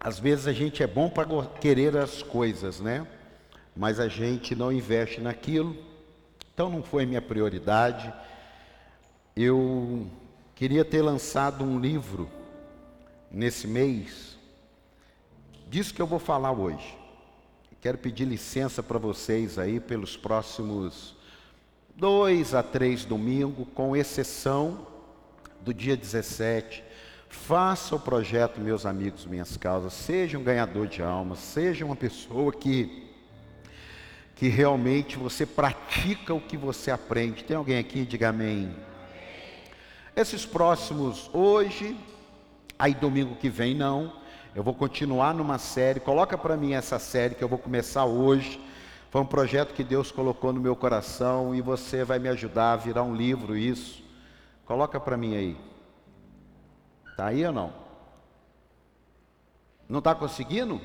às vezes a gente é bom para querer as coisas, né? Mas a gente não investe naquilo. Então não foi minha prioridade. Eu queria ter lançado um livro nesse mês, disso que eu vou falar hoje. Quero pedir licença para vocês aí pelos próximos dois a três domingos, com exceção do dia 17. Faça o projeto, meus amigos, minhas causas. Seja um ganhador de almas, seja uma pessoa que que realmente você pratica o que você aprende. Tem alguém aqui? Diga amém. Esses próximos hoje, aí domingo que vem não. Eu vou continuar numa série. Coloca para mim essa série que eu vou começar hoje. Foi um projeto que Deus colocou no meu coração e você vai me ajudar a virar um livro isso. Coloca para mim aí. Tá aí ou não? Não está conseguindo?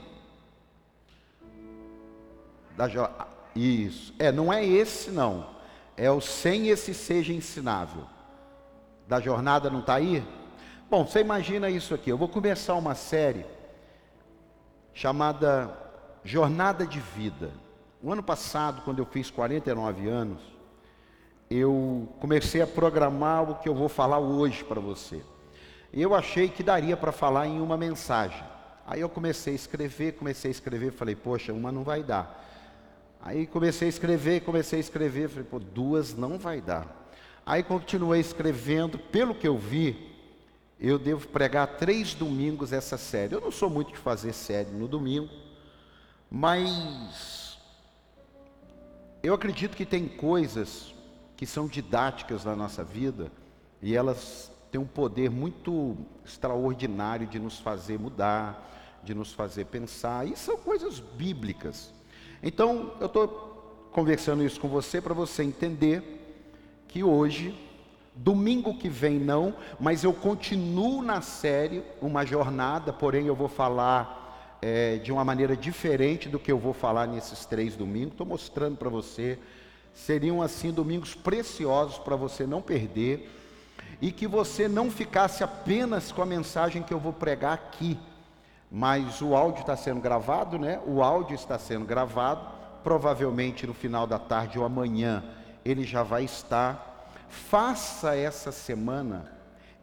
Jo... Isso. É, não é esse não. É o sem esse seja ensinável. Da jornada não está aí? Bom, você imagina isso aqui. Eu vou começar uma série chamada Jornada de Vida. O ano passado, quando eu fiz 49 anos, eu comecei a programar o que eu vou falar hoje para você. Eu achei que daria para falar em uma mensagem. Aí eu comecei a escrever, comecei a escrever, falei, poxa, uma não vai dar. Aí comecei a escrever, comecei a escrever, falei, pô, duas não vai dar. Aí continuei escrevendo, pelo que eu vi, eu devo pregar três domingos essa série. Eu não sou muito de fazer série no domingo, mas eu acredito que tem coisas que são didáticas na nossa vida e elas têm um poder muito extraordinário de nos fazer mudar, de nos fazer pensar, e são coisas bíblicas. Então, eu estou conversando isso com você para você entender que hoje Domingo que vem não, mas eu continuo na série uma jornada, porém eu vou falar é, de uma maneira diferente do que eu vou falar nesses três domingos. Estou mostrando para você. Seriam assim domingos preciosos para você não perder e que você não ficasse apenas com a mensagem que eu vou pregar aqui, mas o áudio está sendo gravado, né? O áudio está sendo gravado, provavelmente no final da tarde ou amanhã ele já vai estar Faça essa semana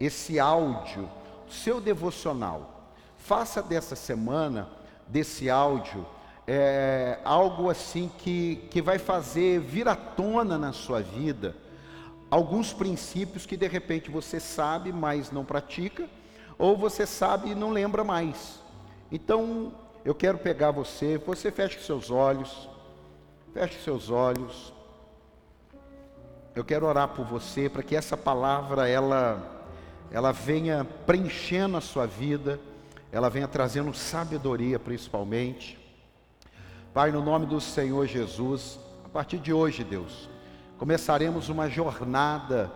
esse áudio, seu devocional. Faça dessa semana, desse áudio, é, algo assim que, que vai fazer vir à tona na sua vida alguns princípios que de repente você sabe, mas não pratica, ou você sabe e não lembra mais. Então, eu quero pegar você, você feche seus olhos, feche seus olhos. Eu quero orar por você para que essa palavra ela ela venha preenchendo a sua vida, ela venha trazendo sabedoria principalmente. Pai, no nome do Senhor Jesus, a partir de hoje, Deus, começaremos uma jornada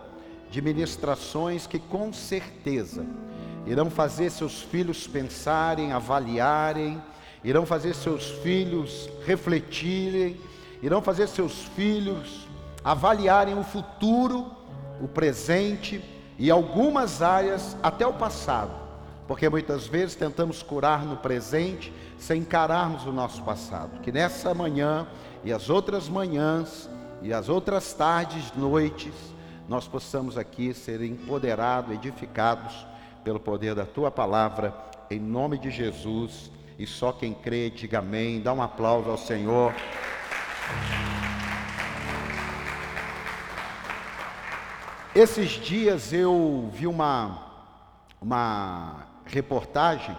de ministrações que com certeza irão fazer seus filhos pensarem, avaliarem, irão fazer seus filhos refletirem, irão fazer seus filhos avaliarem o futuro, o presente e algumas áreas até o passado, porque muitas vezes tentamos curar no presente sem encararmos o nosso passado. Que nessa manhã e as outras manhãs e as outras tardes, noites, nós possamos aqui ser empoderados, edificados pelo poder da tua palavra, em nome de Jesus. E só quem crê, diga amém. Dá um aplauso ao Senhor. Esses dias eu vi uma, uma reportagem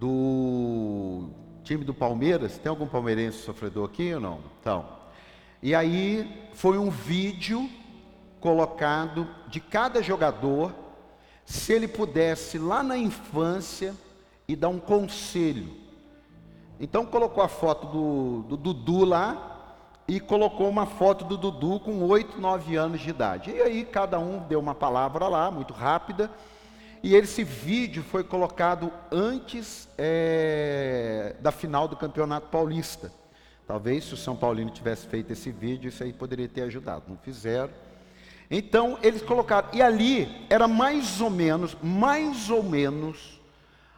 do time do Palmeiras. Tem algum palmeirense sofredor aqui ou não? Então, e aí foi um vídeo colocado de cada jogador, se ele pudesse lá na infância e dar um conselho. Então colocou a foto do, do Dudu lá, e colocou uma foto do Dudu com 8, 9 anos de idade. E aí cada um deu uma palavra lá, muito rápida, e esse vídeo foi colocado antes é, da final do Campeonato Paulista. Talvez se o São Paulino tivesse feito esse vídeo, isso aí poderia ter ajudado. Não fizeram. Então eles colocaram, e ali era mais ou menos, mais ou menos,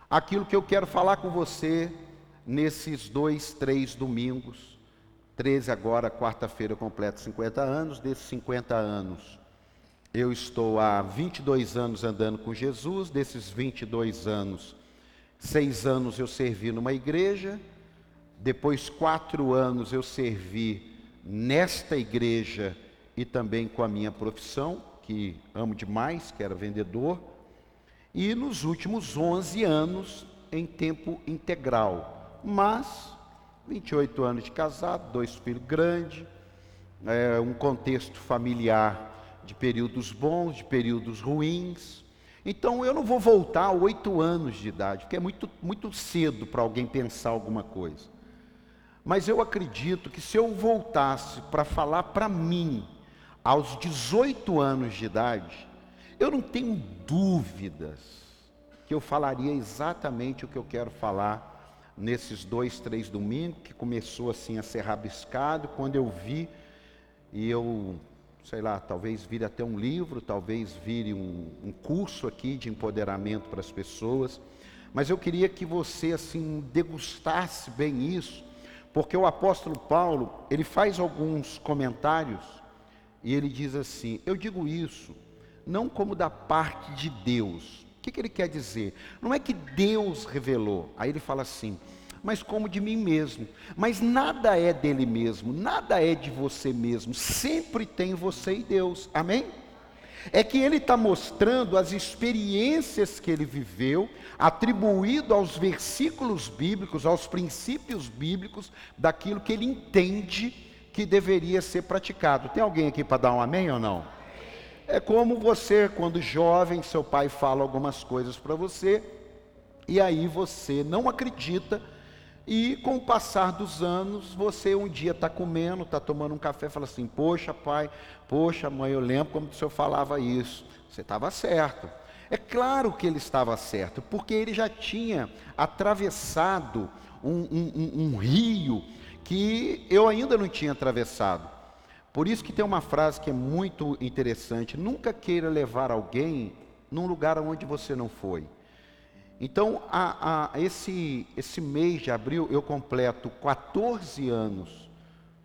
aquilo que eu quero falar com você nesses dois, três domingos. 13 agora, quarta-feira, completo 50 anos. Desses 50 anos, eu estou há 22 anos andando com Jesus. Desses 22 anos, seis anos eu servi numa igreja. Depois, quatro anos eu servi nesta igreja e também com a minha profissão, que amo demais, que era vendedor. E nos últimos 11 anos, em tempo integral. Mas, 28 anos de casado, dois filhos grandes, é, um contexto familiar de períodos bons, de períodos ruins. Então eu não vou voltar a oito anos de idade, porque é muito, muito cedo para alguém pensar alguma coisa. Mas eu acredito que se eu voltasse para falar para mim, aos 18 anos de idade, eu não tenho dúvidas que eu falaria exatamente o que eu quero falar nesses dois, três domingos, que começou assim a ser rabiscado, quando eu vi, e eu, sei lá, talvez vire até um livro, talvez vire um, um curso aqui de empoderamento para as pessoas, mas eu queria que você assim degustasse bem isso, porque o apóstolo Paulo, ele faz alguns comentários e ele diz assim: Eu digo isso não como da parte de Deus. O que, que ele quer dizer? Não é que Deus revelou. Aí ele fala assim: mas como de mim mesmo. Mas nada é dele mesmo, nada é de você mesmo, sempre tem você e Deus. Amém? É que ele está mostrando as experiências que ele viveu, atribuído aos versículos bíblicos, aos princípios bíblicos, daquilo que ele entende que deveria ser praticado. Tem alguém aqui para dar um amém ou não? É como você, quando jovem, seu pai fala algumas coisas para você, e aí você não acredita e com o passar dos anos, você um dia está comendo, está tomando um café, fala assim: Poxa, pai, poxa, mãe, eu lembro como o senhor falava isso. Você estava certo. É claro que ele estava certo, porque ele já tinha atravessado um, um, um, um rio que eu ainda não tinha atravessado. Por isso que tem uma frase que é muito interessante: nunca queira levar alguém num lugar onde você não foi. Então, a, a, esse, esse mês de abril, eu completo 14 anos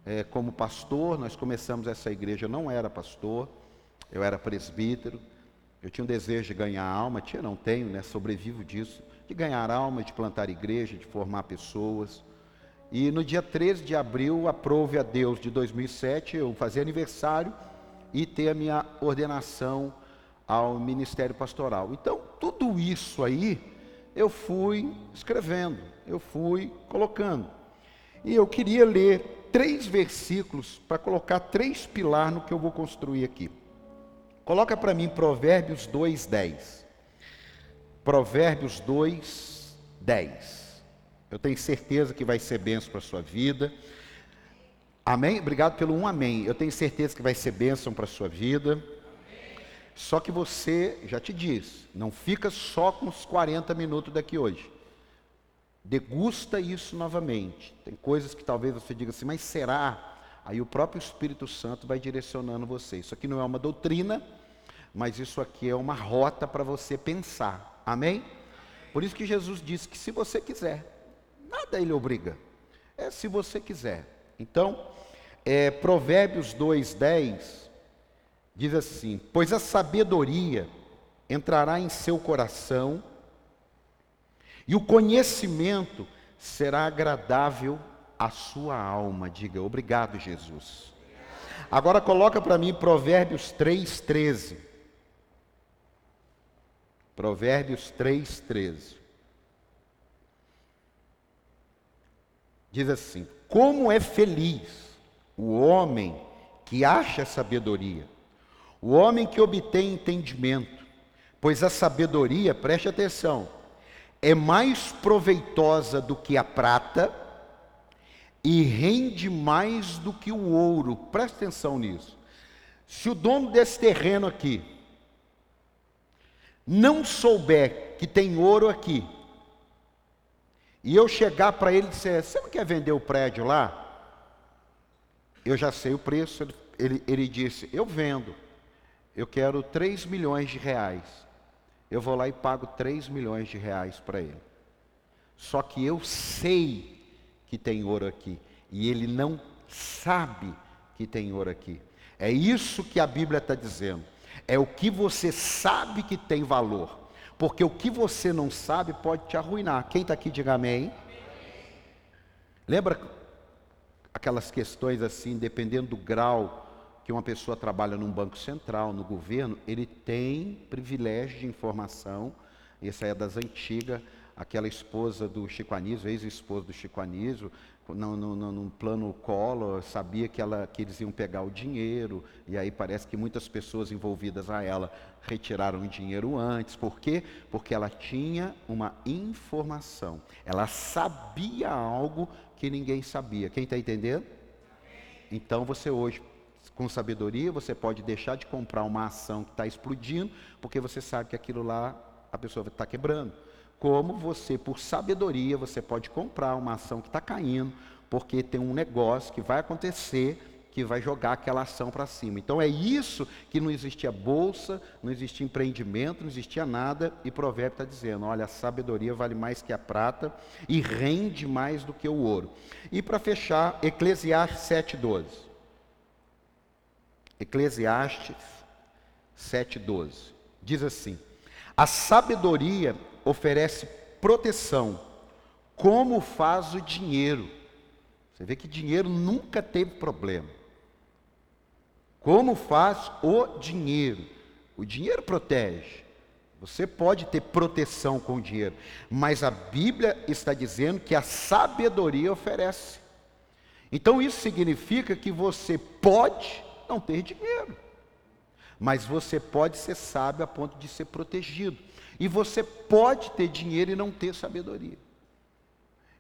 é, como pastor. Nós começamos essa igreja, eu não era pastor, eu era presbítero. Eu tinha um desejo de ganhar alma, tinha, não tenho, né? Sobrevivo disso, de ganhar alma, de plantar igreja, de formar pessoas. E no dia 13 de abril, aprove a Deus de 2007, eu fazer aniversário e ter a minha ordenação ao ministério pastoral. Então, tudo isso aí eu fui escrevendo, eu fui colocando. E eu queria ler três versículos para colocar três pilares no que eu vou construir aqui. Coloca para mim Provérbios 2, 10. Provérbios 2, 10. Eu tenho certeza que vai ser benção para a sua vida. Amém? Obrigado pelo um amém. Eu tenho certeza que vai ser bênção para a sua vida. Só que você, já te diz, não fica só com os 40 minutos daqui hoje. Degusta isso novamente. Tem coisas que talvez você diga assim, mas será? Aí o próprio Espírito Santo vai direcionando você. Isso aqui não é uma doutrina, mas isso aqui é uma rota para você pensar. Amém? Por isso que Jesus disse que se você quiser, nada ele obriga. É se você quiser. Então, é, Provérbios 2,10 Diz assim: Pois a sabedoria entrará em seu coração, e o conhecimento será agradável à sua alma. Diga, obrigado, Jesus. Agora coloca para mim Provérbios 3,13. Provérbios 3,13. Diz assim: Como é feliz o homem que acha sabedoria o homem que obtém entendimento, pois a sabedoria, preste atenção, é mais proveitosa do que a prata e rende mais do que o ouro. Preste atenção nisso. Se o dono desse terreno aqui não souber que tem ouro aqui, e eu chegar para ele e dizer: Você não quer vender o prédio lá? Eu já sei o preço. Ele, ele disse: Eu vendo eu quero 3 milhões de reais. Eu vou lá e pago 3 milhões de reais para ele. Só que eu sei que tem ouro aqui. E ele não sabe que tem ouro aqui. É isso que a Bíblia está dizendo. É o que você sabe que tem valor. Porque o que você não sabe pode te arruinar. Quem está aqui, diga amém. Lembra aquelas questões assim, dependendo do grau que uma pessoa trabalha num banco central, no governo, ele tem privilégio de informação. Essa é das antigas, aquela esposa do Chico Anísio, ex-esposa do Chico Anísio, no, no, no, no plano colo, sabia que, ela, que eles iam pegar o dinheiro, e aí parece que muitas pessoas envolvidas a ela retiraram o dinheiro antes. Por quê? Porque ela tinha uma informação. Ela sabia algo que ninguém sabia. Quem está entendendo? Então você hoje, com sabedoria, você pode deixar de comprar uma ação que está explodindo, porque você sabe que aquilo lá a pessoa está quebrando como você, por sabedoria, você pode comprar uma ação que está caindo, porque tem um negócio que vai acontecer que vai jogar aquela ação para cima. Então é isso que não existia bolsa, não existia empreendimento, não existia nada, e Provérbio está dizendo: olha, a sabedoria vale mais que a prata e rende mais do que o ouro. E para fechar, Eclesiastes 7,12. Eclesiastes 7,12. Diz assim: a sabedoria oferece proteção, como faz o dinheiro. Você vê que dinheiro nunca teve problema. Como faz o dinheiro? O dinheiro protege. Você pode ter proteção com o dinheiro, mas a Bíblia está dizendo que a sabedoria oferece. Então isso significa que você pode não ter dinheiro, mas você pode ser sábio a ponto de ser protegido. E você pode ter dinheiro e não ter sabedoria.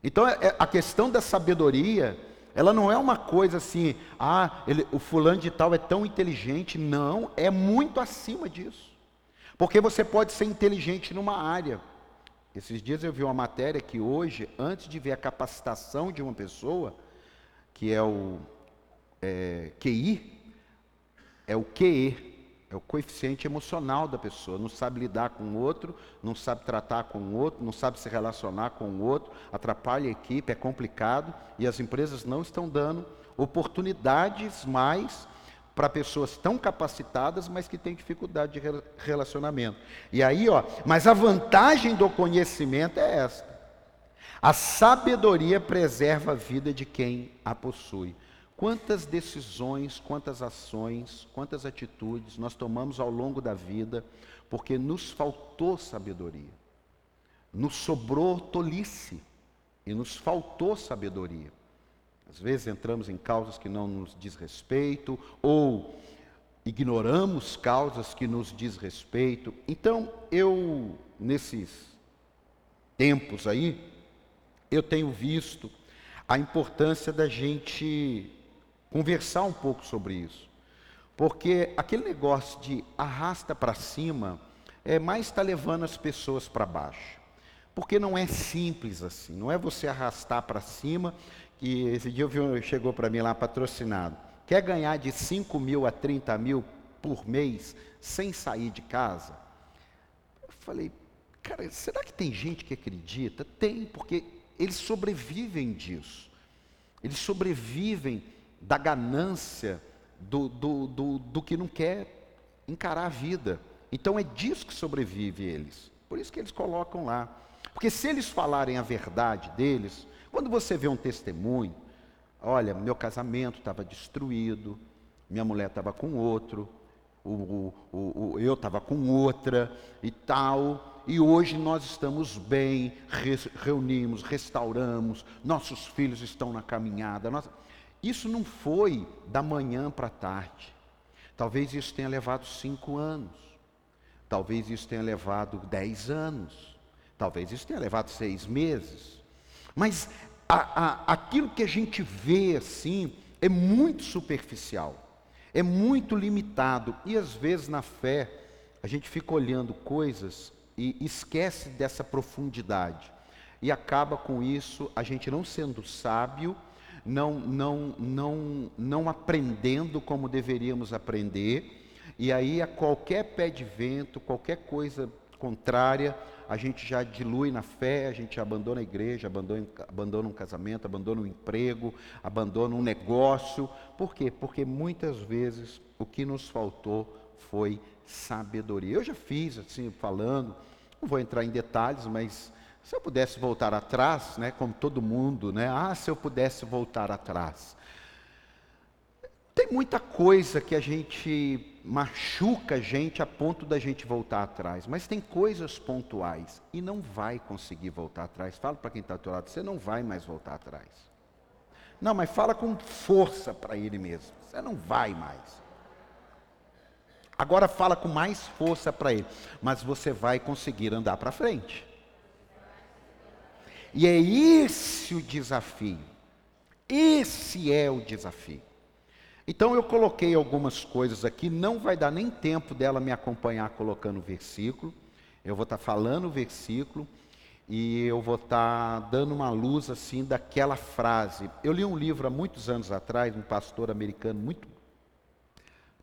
Então, é, é, a questão da sabedoria, ela não é uma coisa assim, ah, ele, o fulano de tal é tão inteligente. Não, é muito acima disso. Porque você pode ser inteligente numa área. Esses dias eu vi uma matéria que hoje, antes de ver a capacitação de uma pessoa, que é o é, QI, é o QE, é o coeficiente emocional da pessoa. Não sabe lidar com o outro, não sabe tratar com o outro, não sabe se relacionar com o outro, atrapalha a equipe, é complicado e as empresas não estão dando oportunidades mais para pessoas tão capacitadas, mas que têm dificuldade de relacionamento. E aí, ó, mas a vantagem do conhecimento é esta. A sabedoria preserva a vida de quem a possui. Quantas decisões, quantas ações, quantas atitudes nós tomamos ao longo da vida porque nos faltou sabedoria, nos sobrou tolice e nos faltou sabedoria. Às vezes entramos em causas que não nos diz respeito ou ignoramos causas que nos diz respeito. Então, eu nesses tempos aí, eu tenho visto a importância da gente conversar um pouco sobre isso. Porque aquele negócio de arrasta para cima é mais está levando as pessoas para baixo. Porque não é simples assim, não é você arrastar para cima, que esse dia vi, chegou para mim lá patrocinado. Quer ganhar de 5 mil a 30 mil por mês sem sair de casa? Eu falei, cara, será que tem gente que acredita? Tem, porque eles sobrevivem disso. Eles sobrevivem da ganância, do, do, do, do que não quer encarar a vida. Então é disso que sobrevive eles. Por isso que eles colocam lá. Porque se eles falarem a verdade deles, quando você vê um testemunho, olha, meu casamento estava destruído, minha mulher estava com outro, o, o, o, eu estava com outra e tal, e hoje nós estamos bem, re, reunimos, restauramos, nossos filhos estão na caminhada. Isso não foi da manhã para a tarde. Talvez isso tenha levado cinco anos. Talvez isso tenha levado dez anos. Talvez isso tenha levado seis meses. Mas a, a, aquilo que a gente vê assim é muito superficial, é muito limitado. E às vezes na fé a gente fica olhando coisas e esquece dessa profundidade. E acaba com isso a gente não sendo sábio não, não, não, não aprendendo como deveríamos aprender, e aí a qualquer pé de vento, qualquer coisa, contrária, a gente já dilui na fé, a gente abandona a igreja, abandona, abandona um casamento, abandona um emprego, abandona um negócio. Por quê? Porque muitas vezes o que nos faltou foi sabedoria. Eu já fiz assim, falando, não vou entrar em detalhes, mas se eu pudesse voltar atrás, né, como todo mundo, né? Ah, se eu pudesse voltar atrás. Tem muita coisa que a gente machuca a gente a ponto da gente voltar atrás, mas tem coisas pontuais e não vai conseguir voltar atrás. Fala para quem está teu lado, você não vai mais voltar atrás. Não, mas fala com força para ele mesmo. Você não vai mais. Agora fala com mais força para ele, mas você vai conseguir andar para frente. E é esse o desafio. Esse é o desafio. Então eu coloquei algumas coisas aqui, não vai dar nem tempo dela me acompanhar colocando o versículo. Eu vou estar tá falando o versículo e eu vou estar tá dando uma luz assim daquela frase. Eu li um livro há muitos anos atrás, um pastor americano muito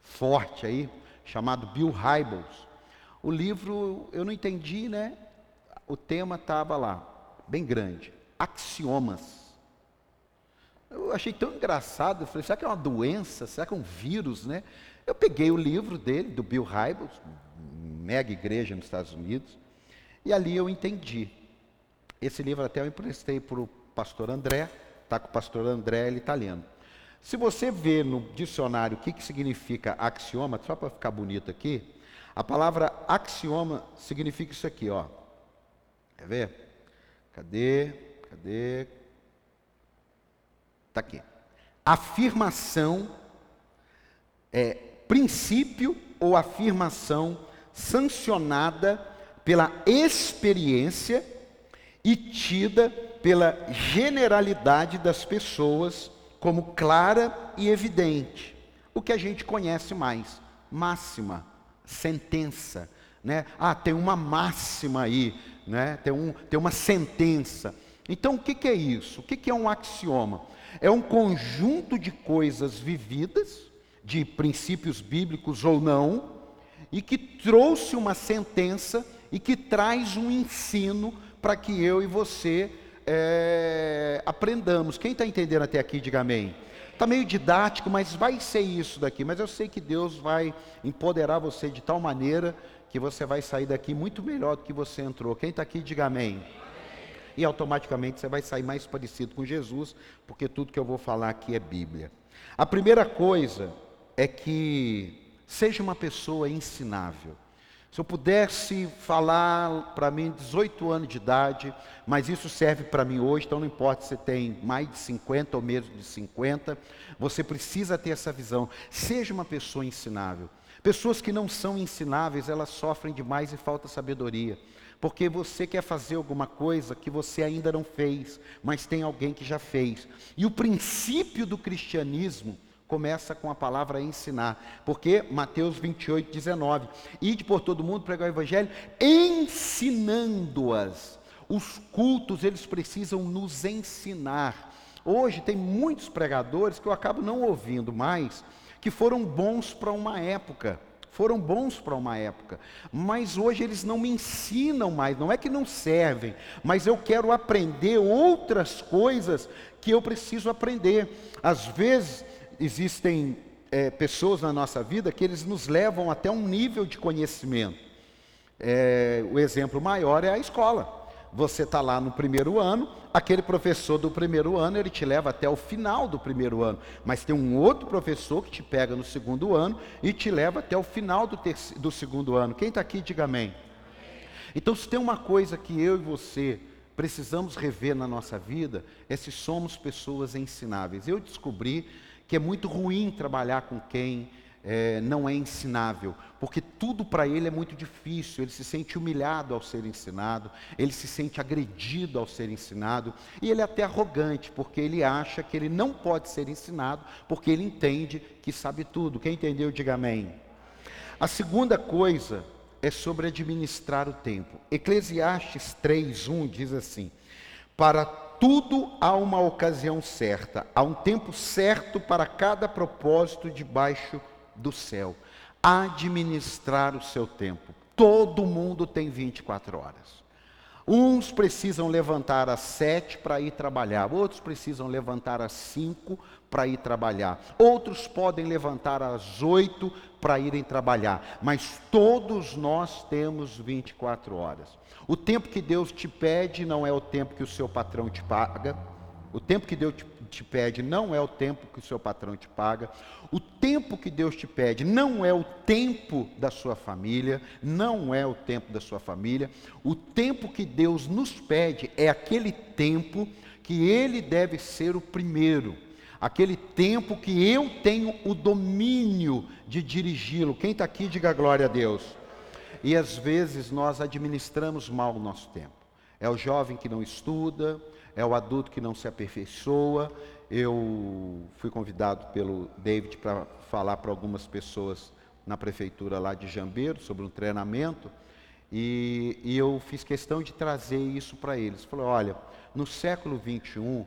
forte aí, chamado Bill Hybels. O livro eu não entendi, né? O tema estava lá, bem grande, axiomas. Eu achei tão engraçado, eu falei, será que é uma doença? Será que é um vírus, né? Eu peguei o livro dele, do Bill Hybels, mega igreja nos Estados Unidos, e ali eu entendi. Esse livro até eu emprestei para o pastor André, está com o pastor André, ele está lendo. Se você vê no dicionário o que, que significa axioma, só para ficar bonito aqui, a palavra axioma significa isso aqui, ó. Quer ver? Cadê? Cadê? Está aqui. Afirmação é princípio ou afirmação sancionada pela experiência e tida pela generalidade das pessoas como clara e evidente. O que a gente conhece mais, máxima, sentença, né? Ah, tem uma máxima aí, né? Tem, um, tem uma sentença. Então, o que, que é isso? O que, que é um axioma? É um conjunto de coisas vividas, de princípios bíblicos ou não, e que trouxe uma sentença e que traz um ensino para que eu e você é, aprendamos. Quem está entendendo até aqui, diga amém. Está meio didático, mas vai ser isso daqui. Mas eu sei que Deus vai empoderar você de tal maneira que você vai sair daqui muito melhor do que você entrou. Quem está aqui, diga amém e automaticamente você vai sair mais parecido com Jesus, porque tudo que eu vou falar aqui é Bíblia. A primeira coisa é que seja uma pessoa ensinável. Se eu pudesse falar para mim 18 anos de idade, mas isso serve para mim hoje, então não importa se tem mais de 50 ou menos de 50, você precisa ter essa visão. Seja uma pessoa ensinável. Pessoas que não são ensináveis, elas sofrem demais e falta sabedoria porque você quer fazer alguma coisa que você ainda não fez, mas tem alguém que já fez. E o princípio do cristianismo começa com a palavra ensinar, porque Mateus 28, 19, ide por todo mundo pregar o evangelho, ensinando-as. Os cultos, eles precisam nos ensinar. Hoje tem muitos pregadores que eu acabo não ouvindo mais, que foram bons para uma época foram bons para uma época, mas hoje eles não me ensinam mais, não é que não servem, mas eu quero aprender outras coisas que eu preciso aprender. Às vezes existem é, pessoas na nossa vida que eles nos levam até um nível de conhecimento. É, o exemplo maior é a escola. Você está lá no primeiro ano, aquele professor do primeiro ano, ele te leva até o final do primeiro ano. Mas tem um outro professor que te pega no segundo ano e te leva até o final do, terceiro, do segundo ano. Quem está aqui, diga amém. Então, se tem uma coisa que eu e você precisamos rever na nossa vida, é se somos pessoas ensináveis. Eu descobri que é muito ruim trabalhar com quem é, não é ensinável, porque tudo para ele é muito difícil, ele se sente humilhado ao ser ensinado, ele se sente agredido ao ser ensinado, e ele é até arrogante, porque ele acha que ele não pode ser ensinado, porque ele entende que sabe tudo. Quem entendeu, diga amém. A segunda coisa é sobre administrar o tempo. Eclesiastes 3:1 diz assim: Para tudo há uma ocasião certa, há um tempo certo para cada propósito debaixo do céu. Administrar o seu tempo. todo mundo tem 24 horas. Uns precisam levantar às sete para ir trabalhar, outros precisam levantar às cinco para ir trabalhar, outros podem levantar às oito para irem trabalhar, mas todos nós temos 24 horas. O tempo que Deus te pede não é o tempo que o seu patrão te paga, o tempo que Deus te, te pede não é o tempo que o seu patrão te paga. O tempo que Deus te pede não é o tempo da sua família, não é o tempo da sua família. O tempo que Deus nos pede é aquele tempo que Ele deve ser o primeiro. Aquele tempo que eu tenho o domínio de dirigi-lo. Quem está aqui, diga glória a Deus. E às vezes nós administramos mal o nosso tempo. É o jovem que não estuda, é o adulto que não se aperfeiçoa. Eu fui convidado pelo David para falar para algumas pessoas na prefeitura lá de Jambeiro sobre um treinamento. E, e eu fiz questão de trazer isso para eles. Falei, olha, no século 21,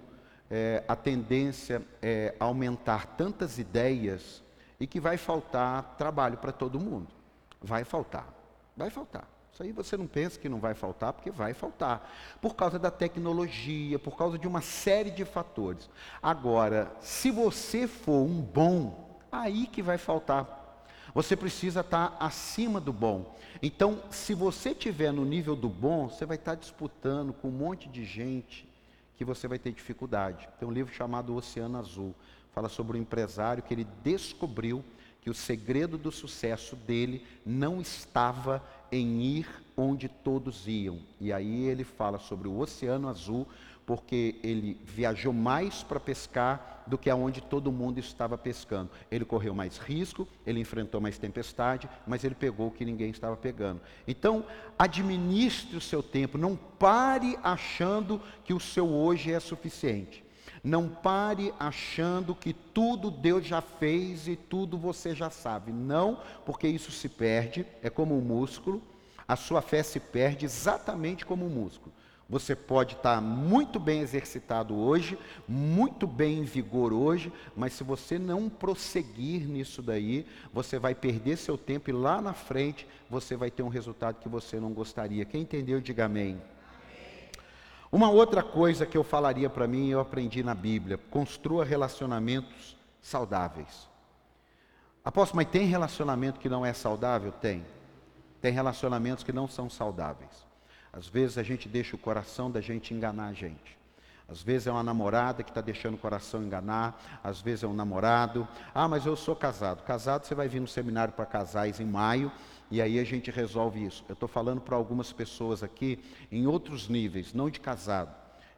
é, a tendência é aumentar tantas ideias e que vai faltar trabalho para todo mundo. Vai faltar, vai faltar. Isso aí você não pensa que não vai faltar, porque vai faltar. Por causa da tecnologia, por causa de uma série de fatores. Agora, se você for um bom, aí que vai faltar. Você precisa estar acima do bom. Então, se você estiver no nível do bom, você vai estar disputando com um monte de gente que você vai ter dificuldade. Tem um livro chamado Oceano Azul. Fala sobre um empresário que ele descobriu que o segredo do sucesso dele não estava em ir onde todos iam. E aí ele fala sobre o Oceano Azul, porque ele viajou mais para pescar do que aonde todo mundo estava pescando. Ele correu mais risco, ele enfrentou mais tempestade, mas ele pegou o que ninguém estava pegando. Então, administre o seu tempo, não pare achando que o seu hoje é suficiente. Não pare achando que tudo Deus já fez e tudo você já sabe. Não, porque isso se perde, é como um músculo. A sua fé se perde exatamente como um músculo. Você pode estar muito bem exercitado hoje, muito bem em vigor hoje, mas se você não prosseguir nisso daí, você vai perder seu tempo e lá na frente você vai ter um resultado que você não gostaria. Quem entendeu, diga amém. Uma outra coisa que eu falaria para mim, eu aprendi na Bíblia: construa relacionamentos saudáveis. Apóstolo, mas tem relacionamento que não é saudável? Tem. Tem relacionamentos que não são saudáveis. Às vezes a gente deixa o coração da gente enganar a gente. Às vezes é uma namorada que está deixando o coração enganar, às vezes é um namorado. Ah, mas eu sou casado. Casado, você vai vir no seminário para casais em maio, e aí a gente resolve isso. Eu estou falando para algumas pessoas aqui em outros níveis, não de casado.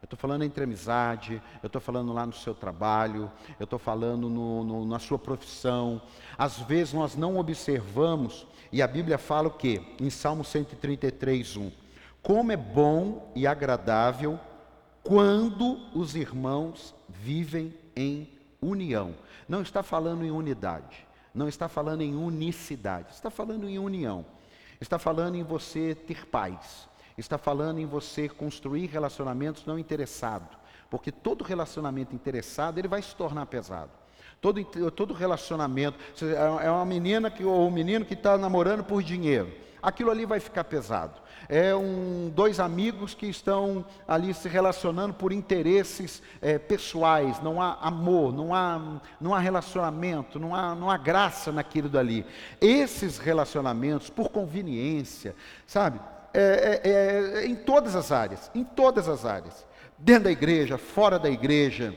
Eu estou falando entre amizade, eu estou falando lá no seu trabalho, eu estou falando no, no, na sua profissão. Às vezes nós não observamos, e a Bíblia fala o quê? Em Salmo 133, 1. Como é bom e agradável quando os irmãos vivem em união. Não está falando em unidade não está falando em unicidade, está falando em união. Está falando em você ter paz. Está falando em você construir relacionamentos não interessados. Porque todo relacionamento interessado, ele vai se tornar pesado. Todo, todo relacionamento, é uma menina que, ou um menino que está namorando por dinheiro aquilo ali vai ficar pesado. É um, dois amigos que estão ali se relacionando por interesses é, pessoais, não há amor, não há, não há relacionamento, não há, não há graça naquilo dali. Esses relacionamentos, por conveniência, sabe, é, é, é em todas as áreas, em todas as áreas, dentro da igreja, fora da igreja,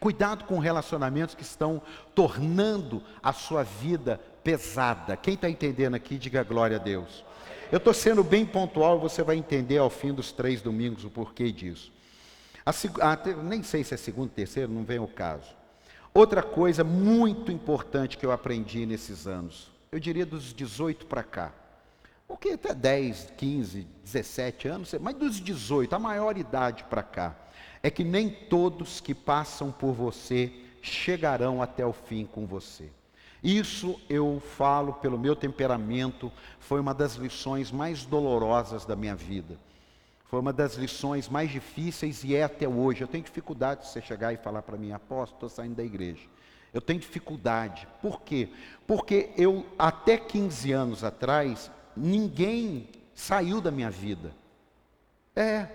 Cuidado com relacionamentos que estão tornando a sua vida pesada. Quem está entendendo aqui, diga glória a Deus. Eu estou sendo bem pontual, você vai entender ao fim dos três domingos o porquê disso. A, a, nem sei se é segundo, terceiro, não vem o caso. Outra coisa muito importante que eu aprendi nesses anos, eu diria dos 18 para cá, porque até 10, 15, 17 anos, mas dos 18, a maior idade para cá, é que nem todos que passam por você chegarão até o fim com você. Isso eu falo pelo meu temperamento, foi uma das lições mais dolorosas da minha vida. Foi uma das lições mais difíceis e é até hoje. Eu tenho dificuldade de você chegar e falar para mim, apóstolo, estou saindo da igreja. Eu tenho dificuldade. Por quê? Porque eu, até 15 anos atrás, ninguém saiu da minha vida. É,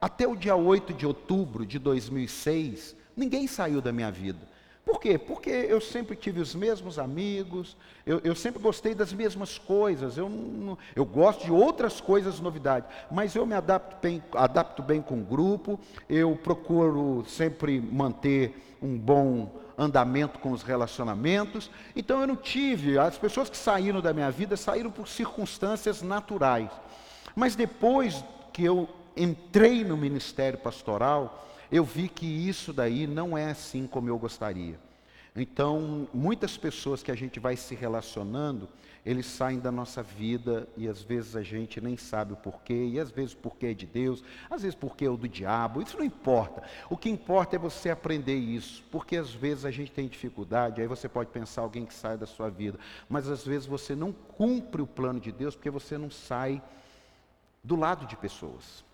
até o dia 8 de outubro de 2006, ninguém saiu da minha vida. Por quê? Porque eu sempre tive os mesmos amigos, eu, eu sempre gostei das mesmas coisas, eu, eu gosto de outras coisas, novidades, mas eu me adapto bem, adapto bem com o grupo, eu procuro sempre manter um bom andamento com os relacionamentos, então eu não tive, as pessoas que saíram da minha vida saíram por circunstâncias naturais, mas depois que eu entrei no ministério pastoral, eu vi que isso daí não é assim como eu gostaria. Então, muitas pessoas que a gente vai se relacionando, eles saem da nossa vida e às vezes a gente nem sabe o porquê, e às vezes o porquê é de Deus, às vezes porquê é o do diabo, isso não importa. O que importa é você aprender isso, porque às vezes a gente tem dificuldade, aí você pode pensar alguém que sai da sua vida, mas às vezes você não cumpre o plano de Deus porque você não sai do lado de pessoas.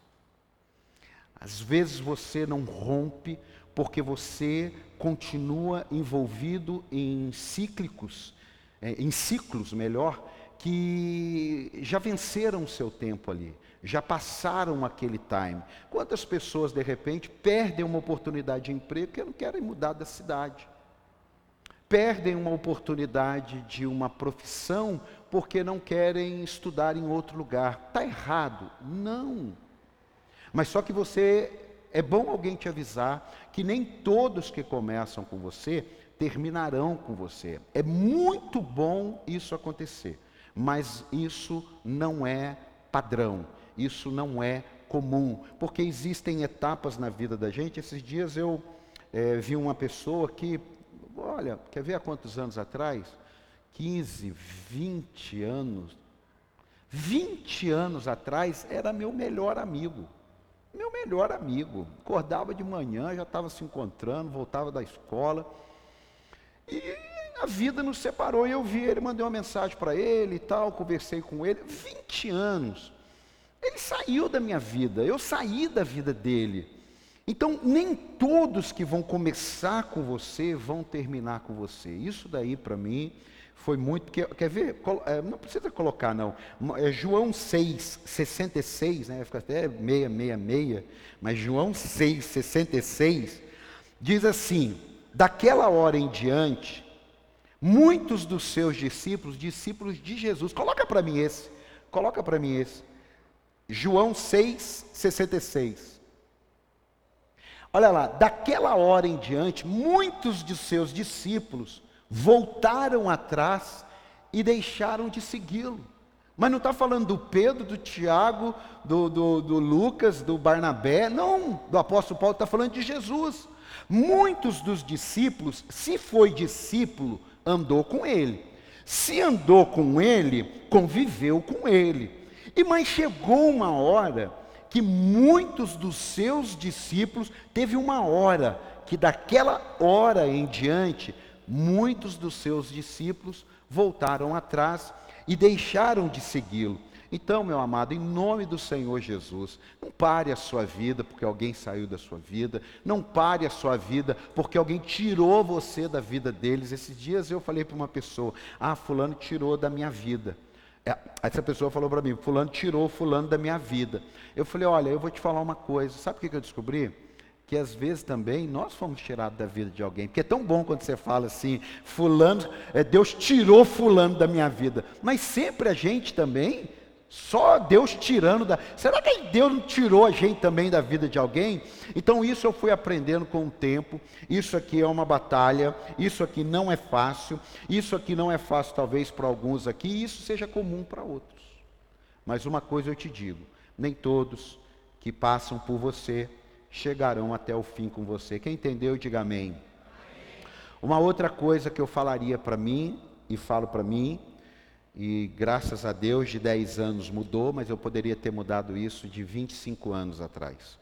Às vezes você não rompe porque você continua envolvido em cíclicos, é, em ciclos melhor, que já venceram o seu tempo ali, já passaram aquele time. Quantas pessoas de repente perdem uma oportunidade de emprego porque não querem mudar da cidade? Perdem uma oportunidade de uma profissão porque não querem estudar em outro lugar. Está errado? Não. Mas só que você, é bom alguém te avisar que nem todos que começam com você terminarão com você. É muito bom isso acontecer, mas isso não é padrão, isso não é comum, porque existem etapas na vida da gente. Esses dias eu é, vi uma pessoa que, olha, quer ver há quantos anos atrás? 15, 20 anos. 20 anos atrás era meu melhor amigo meu melhor amigo. Acordava de manhã, já estava se encontrando, voltava da escola. E a vida nos separou. E eu vi ele, mandei uma mensagem para ele e tal, conversei com ele. 20 anos. Ele saiu da minha vida, eu saí da vida dele. Então, nem todos que vão começar com você vão terminar com você. Isso daí, para mim, foi muito. Quer, quer ver? É, não precisa colocar, não. É João 6, 66, né? Fica até 666, mas João 6, 66, diz assim: daquela hora em diante, muitos dos seus discípulos, discípulos de Jesus, coloca para mim esse, coloca para mim esse. João 6, 66. Olha lá, daquela hora em diante, muitos de seus discípulos voltaram atrás e deixaram de segui-lo. Mas não está falando do Pedro, do Tiago, do, do, do, Lucas, do Barnabé, não, do apóstolo Paulo, está falando de Jesus. Muitos dos discípulos, se foi discípulo, andou com ele. Se andou com ele, conviveu com ele. E mas chegou uma hora que muitos dos seus discípulos teve uma hora que daquela hora em diante muitos dos seus discípulos voltaram atrás e deixaram de segui-lo. Então, meu amado, em nome do Senhor Jesus, não pare a sua vida porque alguém saiu da sua vida, não pare a sua vida porque alguém tirou você da vida deles. Esses dias eu falei para uma pessoa: Ah, Fulano tirou da minha vida. É, essa pessoa falou para mim: Fulano tirou Fulano da minha vida. Eu falei: Olha, eu vou te falar uma coisa, sabe o que eu descobri? Que às vezes também nós fomos tirados da vida de alguém, porque é tão bom quando você fala assim, fulano, é, Deus tirou fulano da minha vida, mas sempre a gente também, só Deus tirando da. Será que Deus não tirou a gente também da vida de alguém? Então isso eu fui aprendendo com o tempo. Isso aqui é uma batalha. Isso aqui não é fácil. Isso aqui não é fácil talvez para alguns aqui. Isso seja comum para outros. Mas uma coisa eu te digo: nem todos que passam por você chegarão até o fim com você. Quem entendeu, diga amém. Uma outra coisa que eu falaria para mim, e falo para mim, e graças a Deus de 10 anos mudou, mas eu poderia ter mudado isso de 25 anos atrás.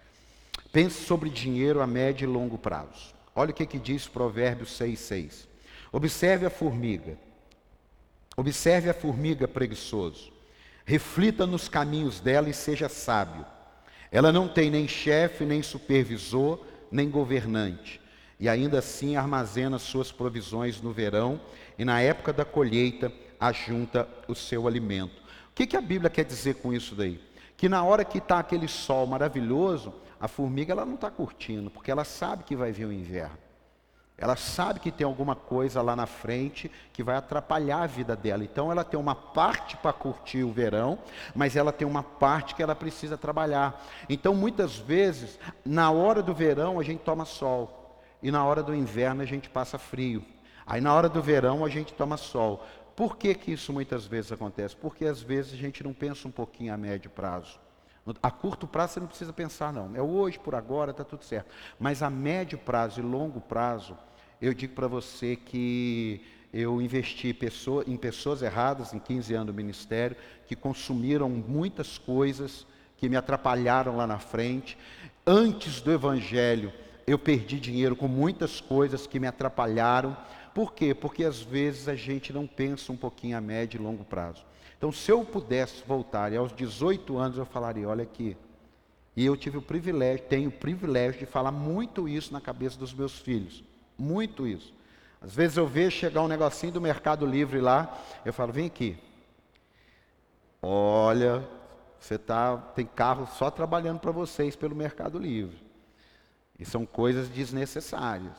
Pense sobre dinheiro a médio e longo prazo. Olha o que, que diz Provérbios 6,6. Observe a formiga. Observe a formiga preguiçoso. Reflita nos caminhos dela e seja sábio. Ela não tem nem chefe, nem supervisor, nem governante. E ainda assim armazena suas provisões no verão e na época da colheita ajunta o seu alimento. O que, que a Bíblia quer dizer com isso daí? Que na hora que está aquele sol maravilhoso, a formiga ela não está curtindo, porque ela sabe que vai vir o inverno. Ela sabe que tem alguma coisa lá na frente que vai atrapalhar a vida dela. Então ela tem uma parte para curtir o verão, mas ela tem uma parte que ela precisa trabalhar. Então muitas vezes, na hora do verão a gente toma sol, e na hora do inverno a gente passa frio. Aí na hora do verão a gente toma sol. Por que, que isso muitas vezes acontece? Porque às vezes a gente não pensa um pouquinho a médio prazo. A curto prazo você não precisa pensar, não. É hoje, por agora, está tudo certo. Mas a médio prazo e longo prazo, eu digo para você que eu investi pessoa, em pessoas erradas em 15 anos do ministério, que consumiram muitas coisas, que me atrapalharam lá na frente. Antes do evangelho, eu perdi dinheiro com muitas coisas que me atrapalharam. Por quê? Porque às vezes a gente não pensa um pouquinho a médio e longo prazo. Então, se eu pudesse voltar e aos 18 anos eu falaria: olha aqui. E eu tive o privilégio, tenho o privilégio de falar muito isso na cabeça dos meus filhos. Muito isso. Às vezes eu vejo chegar um negocinho do Mercado Livre lá, eu falo: vem aqui. Olha, você tá, tem carro só trabalhando para vocês pelo Mercado Livre. E são coisas desnecessárias.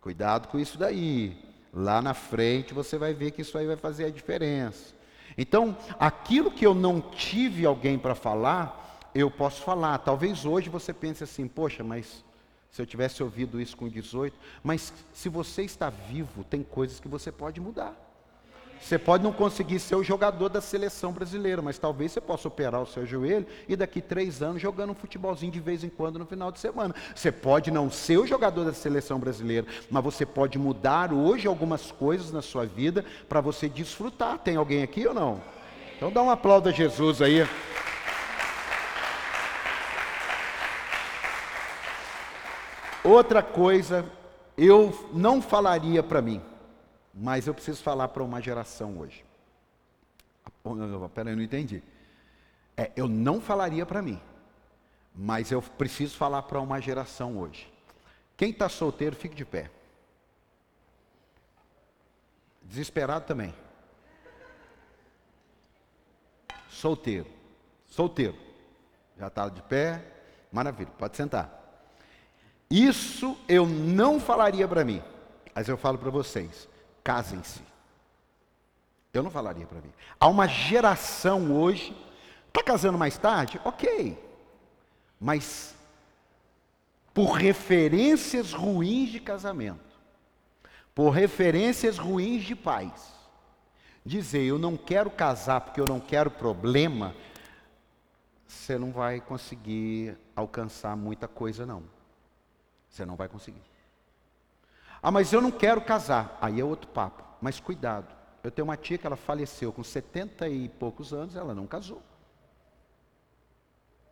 Cuidado com isso daí. Lá na frente você vai ver que isso aí vai fazer a diferença. Então, aquilo que eu não tive alguém para falar, eu posso falar. Talvez hoje você pense assim: poxa, mas se eu tivesse ouvido isso com 18, mas se você está vivo, tem coisas que você pode mudar. Você pode não conseguir ser o jogador da seleção brasileira, mas talvez você possa operar o seu joelho e daqui três anos jogando um futebolzinho de vez em quando no final de semana. Você pode não ser o jogador da seleção brasileira, mas você pode mudar hoje algumas coisas na sua vida para você desfrutar. Tem alguém aqui ou não? Então dá um aplauso a Jesus aí. Outra coisa, eu não falaria para mim. Mas eu preciso falar para uma geração hoje. Peraí, eu não entendi. É, eu não falaria para mim, mas eu preciso falar para uma geração hoje. Quem está solteiro, fique de pé. Desesperado também. Solteiro. Solteiro. Já está de pé. Maravilha, pode sentar. Isso eu não falaria para mim, mas eu falo para vocês casem-se. Eu não falaria para mim. Há uma geração hoje, está casando mais tarde? Ok. Mas por referências ruins de casamento, por referências ruins de pais, dizer eu não quero casar porque eu não quero problema, você não vai conseguir alcançar muita coisa, não. Você não vai conseguir. Ah, mas eu não quero casar. Aí é outro papo. Mas cuidado. Eu tenho uma tia que ela faleceu com 70 e poucos anos, ela não casou.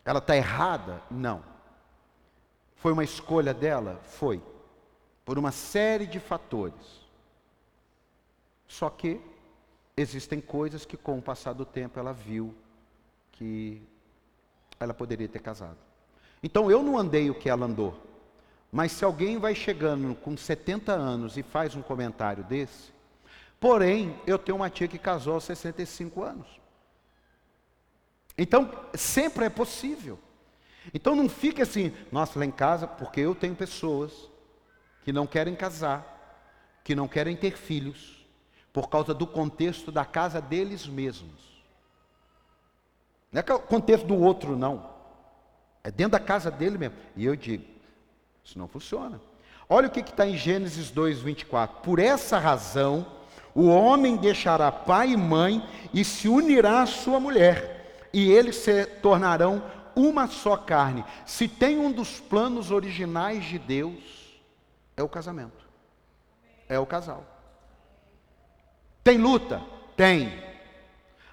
Ela está errada? Não. Foi uma escolha dela? Foi. Por uma série de fatores. Só que existem coisas que, com o passar do tempo, ela viu que ela poderia ter casado. Então eu não andei o que ela andou. Mas se alguém vai chegando com 70 anos e faz um comentário desse, porém, eu tenho uma tia que casou aos 65 anos. Então, sempre é possível. Então não fique assim, nossa, lá em casa, porque eu tenho pessoas que não querem casar, que não querem ter filhos, por causa do contexto da casa deles mesmos. Não é o contexto do outro, não. É dentro da casa dele mesmo. E eu digo, isso não funciona. Olha o que está em Gênesis 2, 24. Por essa razão, o homem deixará pai e mãe e se unirá à sua mulher, e eles se tornarão uma só carne. Se tem um dos planos originais de Deus, é o casamento, é o casal. Tem luta? Tem.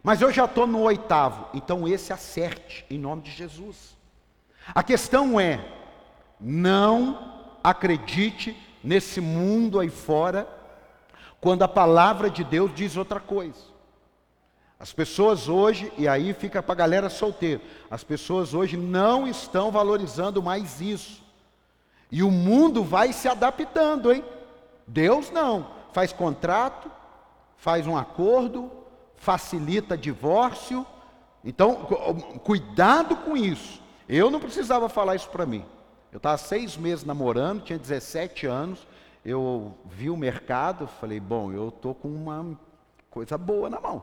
Mas eu já estou no oitavo, então esse acerte, em nome de Jesus. A questão é: não acredite nesse mundo aí fora, quando a palavra de Deus diz outra coisa. As pessoas hoje, e aí fica para a galera solteira, as pessoas hoje não estão valorizando mais isso. E o mundo vai se adaptando, hein? Deus não. Faz contrato, faz um acordo, facilita divórcio. Então, cuidado com isso. Eu não precisava falar isso para mim. Eu estava seis meses namorando, tinha 17 anos. Eu vi o mercado, falei, bom, eu estou com uma coisa boa na mão.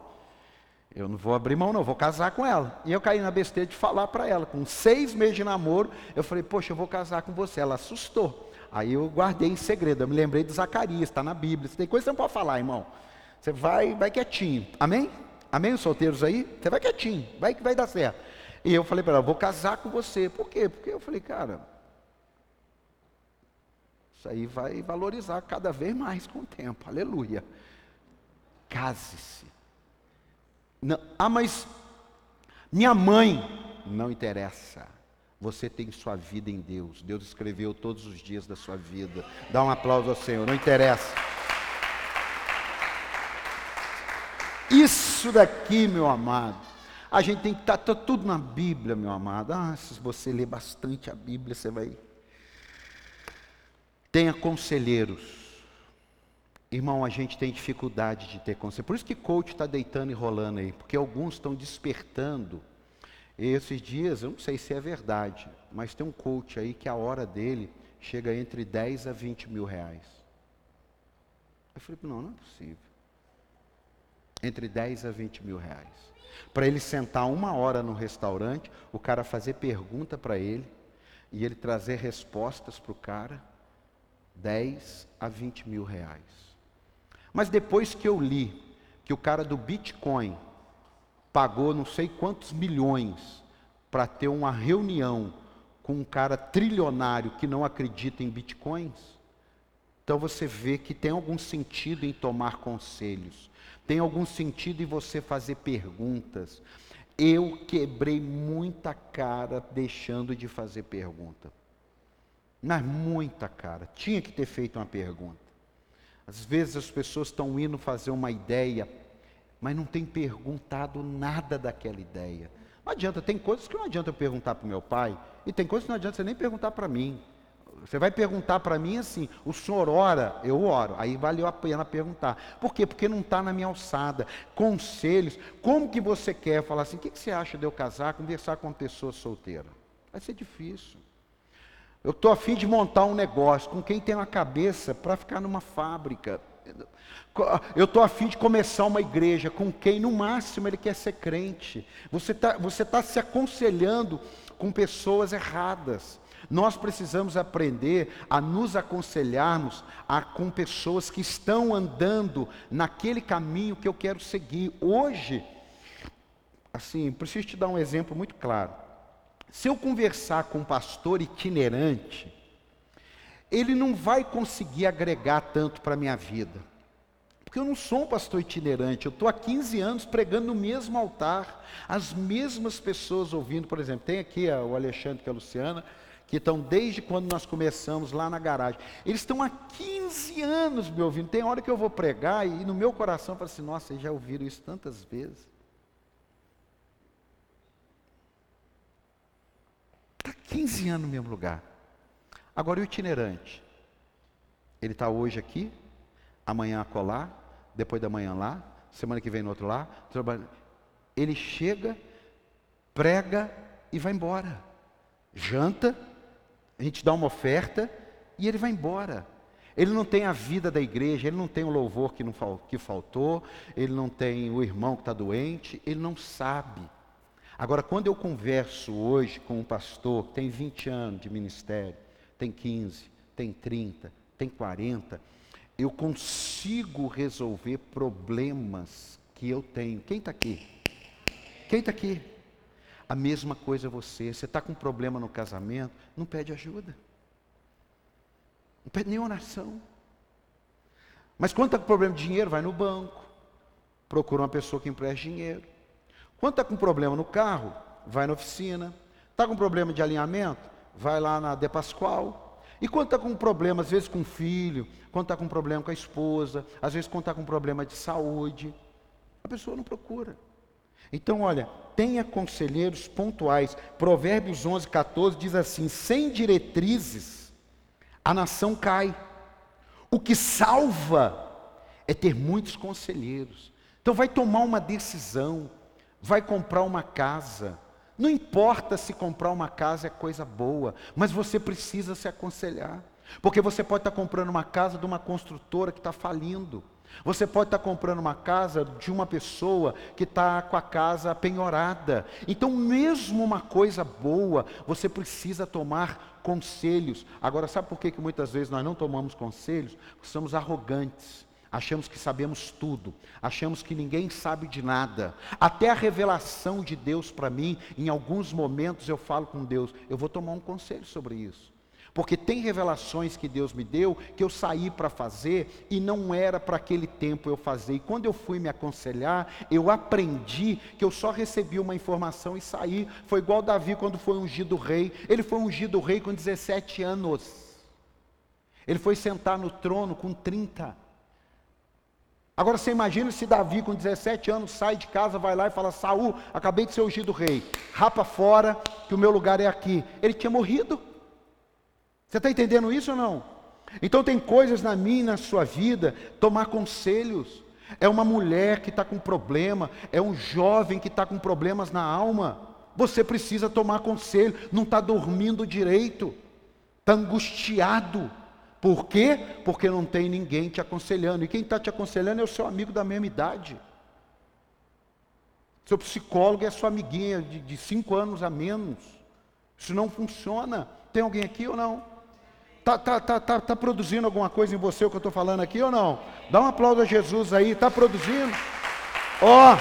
Eu não vou abrir mão, não, vou casar com ela. E eu caí na besteira de falar para ela. Com seis meses de namoro, eu falei, poxa, eu vou casar com você. Ela assustou. Aí eu guardei em segredo. Eu me lembrei de Zacarias, está na Bíblia. Você tem coisa que você não pode falar, irmão. Você vai, vai quietinho. Amém? Amém, os solteiros aí? Você vai quietinho, vai que vai dar certo. E eu falei para ela, vou casar com você. Por quê? Porque eu falei, cara, isso aí vai valorizar cada vez mais com o tempo. Aleluia. Case-se. Ah, mas minha mãe, não interessa. Você tem sua vida em Deus. Deus escreveu todos os dias da sua vida. Dá um aplauso ao Senhor, não interessa. Isso daqui, meu amado, a gente tem que estar tá, tá tudo na Bíblia, meu amado. Ah, se você ler bastante a Bíblia, você vai. Tenha conselheiros. Irmão, a gente tem dificuldade de ter conselho. Por isso que coach está deitando e rolando aí, porque alguns estão despertando. Esses dias, eu não sei se é verdade, mas tem um coach aí que a hora dele chega entre 10 a 20 mil reais. Eu falei, não, não é possível. Entre 10 a 20 mil reais. Para ele sentar uma hora no restaurante, o cara fazer pergunta para ele, e ele trazer respostas para o cara, 10 a 20 mil reais. Mas depois que eu li que o cara do Bitcoin pagou não sei quantos milhões para ter uma reunião com um cara trilionário que não acredita em bitcoins, então você vê que tem algum sentido em tomar conselhos, tem algum sentido em você fazer perguntas. Eu quebrei muita cara deixando de fazer pergunta. Mas muita cara. Tinha que ter feito uma pergunta. Às vezes as pessoas estão indo fazer uma ideia, mas não tem perguntado nada daquela ideia. Não adianta, tem coisas que não adianta eu perguntar para o meu pai, e tem coisas que não adianta você nem perguntar para mim. Você vai perguntar para mim assim: o senhor ora? Eu oro. Aí valeu a pena perguntar. Por quê? Porque não está na minha alçada. Conselhos. Como que você quer falar assim? O que, que você acha de eu casar, conversar com uma pessoa solteira? Vai ser difícil. Eu estou afim de montar um negócio com quem tem uma cabeça para ficar numa fábrica. Eu estou afim de começar uma igreja com quem, no máximo, ele quer ser crente. Você está você tá se aconselhando com pessoas erradas. Nós precisamos aprender a nos aconselharmos a, com pessoas que estão andando naquele caminho que eu quero seguir. Hoje, assim, preciso te dar um exemplo muito claro. Se eu conversar com um pastor itinerante, ele não vai conseguir agregar tanto para a minha vida. Porque eu não sou um pastor itinerante, eu estou há 15 anos pregando no mesmo altar, as mesmas pessoas ouvindo, por exemplo, tem aqui o Alexandre e a Luciana, que estão desde quando nós começamos lá na garagem. Eles estão há 15 anos me ouvindo. Tem hora que eu vou pregar e no meu coração eu falo assim, nossa, eles já ouviram isso tantas vezes. Está 15 anos no mesmo lugar. Agora o itinerante. Ele está hoje aqui, amanhã acolá, depois da manhã lá, semana que vem no outro lá. Ele chega, prega e vai embora. Janta, a gente dá uma oferta e ele vai embora. Ele não tem a vida da igreja, ele não tem o louvor que, não, que faltou, ele não tem o irmão que está doente, ele não sabe. Agora, quando eu converso hoje com um pastor que tem 20 anos de ministério, tem 15, tem 30, tem 40, eu consigo resolver problemas que eu tenho. Quem está aqui? Quem está aqui? A mesma coisa você. Você está com um problema no casamento, não pede ajuda. Não pede nem oração. Mas quando está com problema de dinheiro, vai no banco. Procura uma pessoa que empreste dinheiro. Quando está com problema no carro, vai na oficina. Está com problema de alinhamento, vai lá na De Pascoal. E quando está com problema, às vezes com o filho, quando está com problema com a esposa, às vezes quando está com problema de saúde, a pessoa não procura. Então, olha, tenha conselheiros pontuais. Provérbios 11, 14 diz assim: sem diretrizes, a nação cai. O que salva é ter muitos conselheiros. Então vai tomar uma decisão, vai comprar uma casa. Não importa se comprar uma casa é coisa boa, mas você precisa se aconselhar. Porque você pode estar comprando uma casa de uma construtora que está falindo. Você pode estar comprando uma casa de uma pessoa que está com a casa penhorada. Então, mesmo uma coisa boa, você precisa tomar conselhos. Agora, sabe por que, que muitas vezes nós não tomamos conselhos? Porque somos arrogantes. Achamos que sabemos tudo, achamos que ninguém sabe de nada. Até a revelação de Deus para mim, em alguns momentos eu falo com Deus, eu vou tomar um conselho sobre isso. Porque tem revelações que Deus me deu que eu saí para fazer e não era para aquele tempo eu fazer. E quando eu fui me aconselhar, eu aprendi que eu só recebi uma informação e saí. Foi igual Davi quando foi ungido rei. Ele foi ungido rei com 17 anos. Ele foi sentar no trono com 30. Agora você imagina se Davi, com 17 anos, sai de casa, vai lá e fala: Saul, acabei de ser ungido rei, rapa fora, que o meu lugar é aqui. Ele tinha morrido. Você está entendendo isso ou não? Então tem coisas na minha e na sua vida, tomar conselhos. É uma mulher que está com problema, é um jovem que está com problemas na alma. Você precisa tomar conselho, não está dormindo direito, está angustiado. Por quê? Porque não tem ninguém te aconselhando. E quem está te aconselhando é o seu amigo da mesma idade. Seu psicólogo é sua amiguinha de, de cinco anos a menos. Isso não funciona. Tem alguém aqui ou não? Está tá, tá, tá, tá produzindo alguma coisa em você o que eu estou falando aqui ou não? Dá um aplauso a Jesus aí, está produzindo? Ó,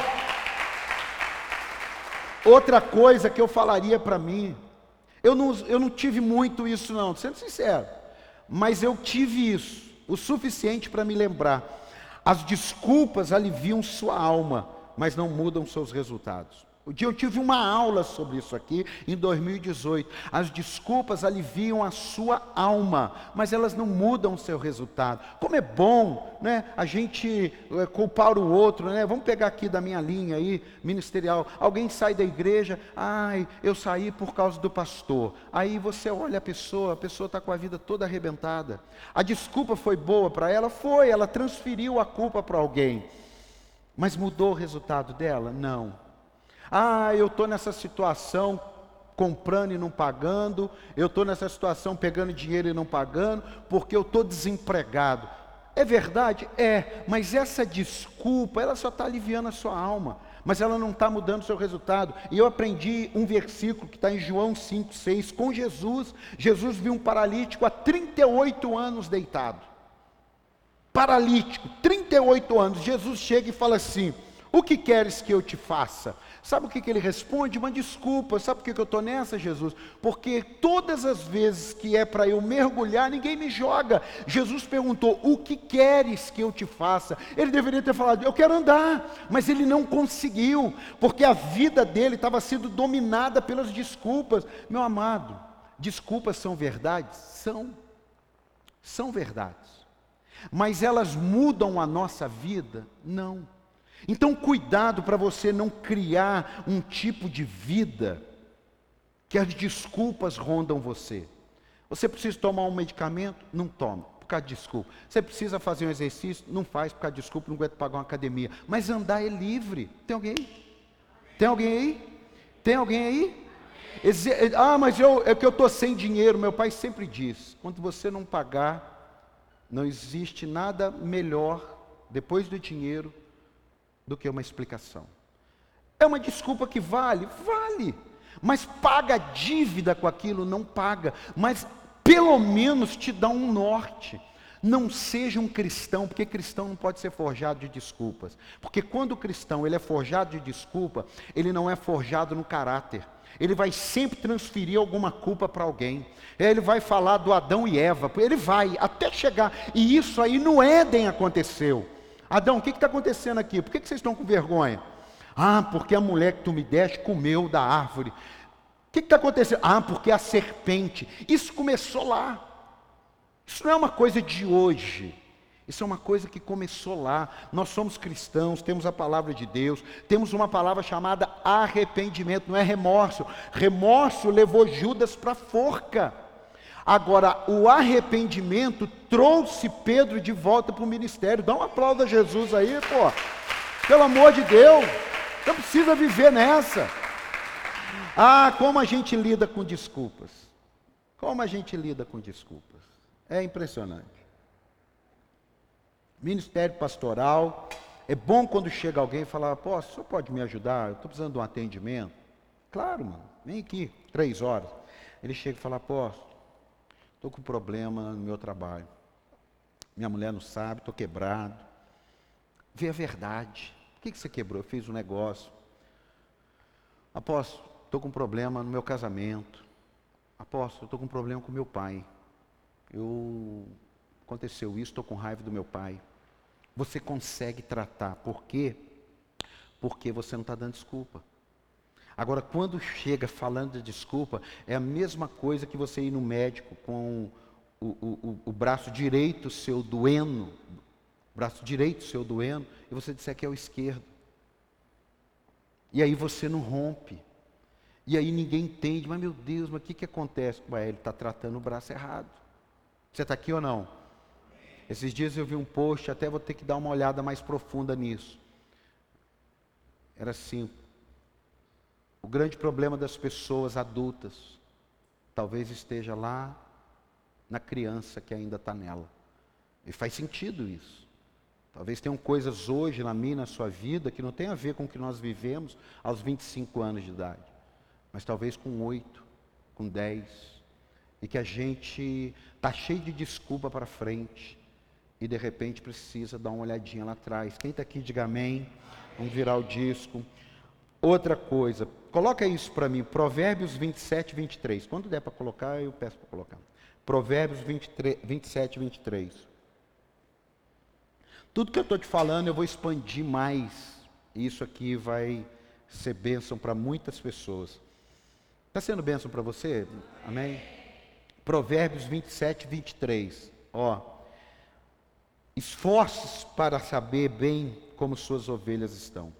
oh, outra coisa que eu falaria para mim, eu não, eu não tive muito isso não, sendo sincero, mas eu tive isso, o suficiente para me lembrar. As desculpas aliviam sua alma, mas não mudam seus resultados. Eu tive uma aula sobre isso aqui em 2018. As desculpas aliviam a sua alma, mas elas não mudam o seu resultado. Como é bom, né? A gente é, culpar o outro, né? Vamos pegar aqui da minha linha aí ministerial. Alguém sai da igreja, ai, eu saí por causa do pastor. Aí você olha a pessoa, a pessoa está com a vida toda arrebentada. A desculpa foi boa para ela, foi. Ela transferiu a culpa para alguém, mas mudou o resultado dela? Não. Ah, eu estou nessa situação comprando e não pagando, eu estou nessa situação pegando dinheiro e não pagando, porque eu estou desempregado. É verdade? É, mas essa desculpa, ela só está aliviando a sua alma, mas ela não está mudando o seu resultado. E eu aprendi um versículo que está em João 5, 6, com Jesus. Jesus viu um paralítico há 38 anos deitado. Paralítico, 38 anos. Jesus chega e fala assim: O que queres que eu te faça? Sabe o que, que ele responde? Uma desculpa. Sabe por que, que eu estou nessa, Jesus? Porque todas as vezes que é para eu mergulhar, ninguém me joga. Jesus perguntou: O que queres que eu te faça? Ele deveria ter falado: Eu quero andar. Mas ele não conseguiu, porque a vida dele estava sendo dominada pelas desculpas. Meu amado, desculpas são verdades? São. São verdades. Mas elas mudam a nossa vida? Não. Então, cuidado para você não criar um tipo de vida que as desculpas rondam você. Você precisa tomar um medicamento? Não toma, por causa de desculpa. Você precisa fazer um exercício? Não faz, por causa de desculpa, não aguenta pagar uma academia. Mas andar é livre. Tem alguém aí? Tem alguém aí? Tem alguém aí? Ah, mas eu, é que eu estou sem dinheiro. Meu pai sempre diz: quando você não pagar, não existe nada melhor depois do dinheiro do que uma explicação. É uma desculpa que vale? Vale. Mas paga dívida com aquilo? Não paga. Mas pelo menos te dá um norte. Não seja um cristão, porque cristão não pode ser forjado de desculpas. Porque quando o cristão ele é forjado de desculpa, ele não é forjado no caráter. Ele vai sempre transferir alguma culpa para alguém. Ele vai falar do Adão e Eva. Ele vai até chegar. E isso aí no Éden aconteceu. Adão, o que está acontecendo aqui? Por que, que vocês estão com vergonha? Ah, porque a mulher que tu me deste comeu da árvore. O que está acontecendo? Ah, porque a serpente. Isso começou lá. Isso não é uma coisa de hoje. Isso é uma coisa que começou lá. Nós somos cristãos, temos a palavra de Deus, temos uma palavra chamada arrependimento, não é remorso. Remorso levou Judas para a forca. Agora, o arrependimento trouxe Pedro de volta para o ministério. Dá um aplauso a Jesus aí, pô. Pelo amor de Deus, não precisa viver nessa. Ah, como a gente lida com desculpas. Como a gente lida com desculpas. É impressionante. Ministério pastoral. É bom quando chega alguém e fala, pô, o senhor pode me ajudar? Eu estou precisando de um atendimento. Claro, mano, vem aqui, três horas. Ele chega e fala, pô, estou com problema no meu trabalho. Minha mulher não sabe, estou quebrado. Vê a verdade. O que, que você quebrou? Eu fiz um negócio. Apóstolo, estou com problema no meu casamento. Apóstolo, estou com problema com meu pai. Eu aconteceu isso, estou com raiva do meu pai. Você consegue tratar. Por quê? Porque você não está dando desculpa. Agora, quando chega falando de desculpa, é a mesma coisa que você ir no médico com o, o, o, braço direito seu doendo, braço direito seu doendo, e você disser que é o esquerdo. E aí você não rompe. E aí ninguém entende, mas meu Deus, mas o que, que acontece? Ué, ele está tratando o braço errado. Você está aqui ou não? Esses dias eu vi um post, até vou ter que dar uma olhada mais profunda nisso. Era assim: o grande problema das pessoas adultas talvez esteja lá na criança que ainda está nela. E faz sentido isso. Talvez tenham coisas hoje na minha, na sua vida, que não tem a ver com o que nós vivemos aos 25 anos de idade. Mas talvez com 8, com 10. E que a gente está cheio de desculpa para frente. E de repente precisa dar uma olhadinha lá atrás. Quem está aqui, diga amém. Vamos virar o disco. Outra coisa, coloca isso para mim, Provérbios 27, 23. Quando der para colocar, eu peço para colocar. Provérbios 23, 27, 23. Tudo que eu estou te falando, eu vou expandir mais. Isso aqui vai ser bênção para muitas pessoas. Está sendo bênção para você? Amém? Provérbios 27, 23. Ó. Esforce-se para saber bem como suas ovelhas estão.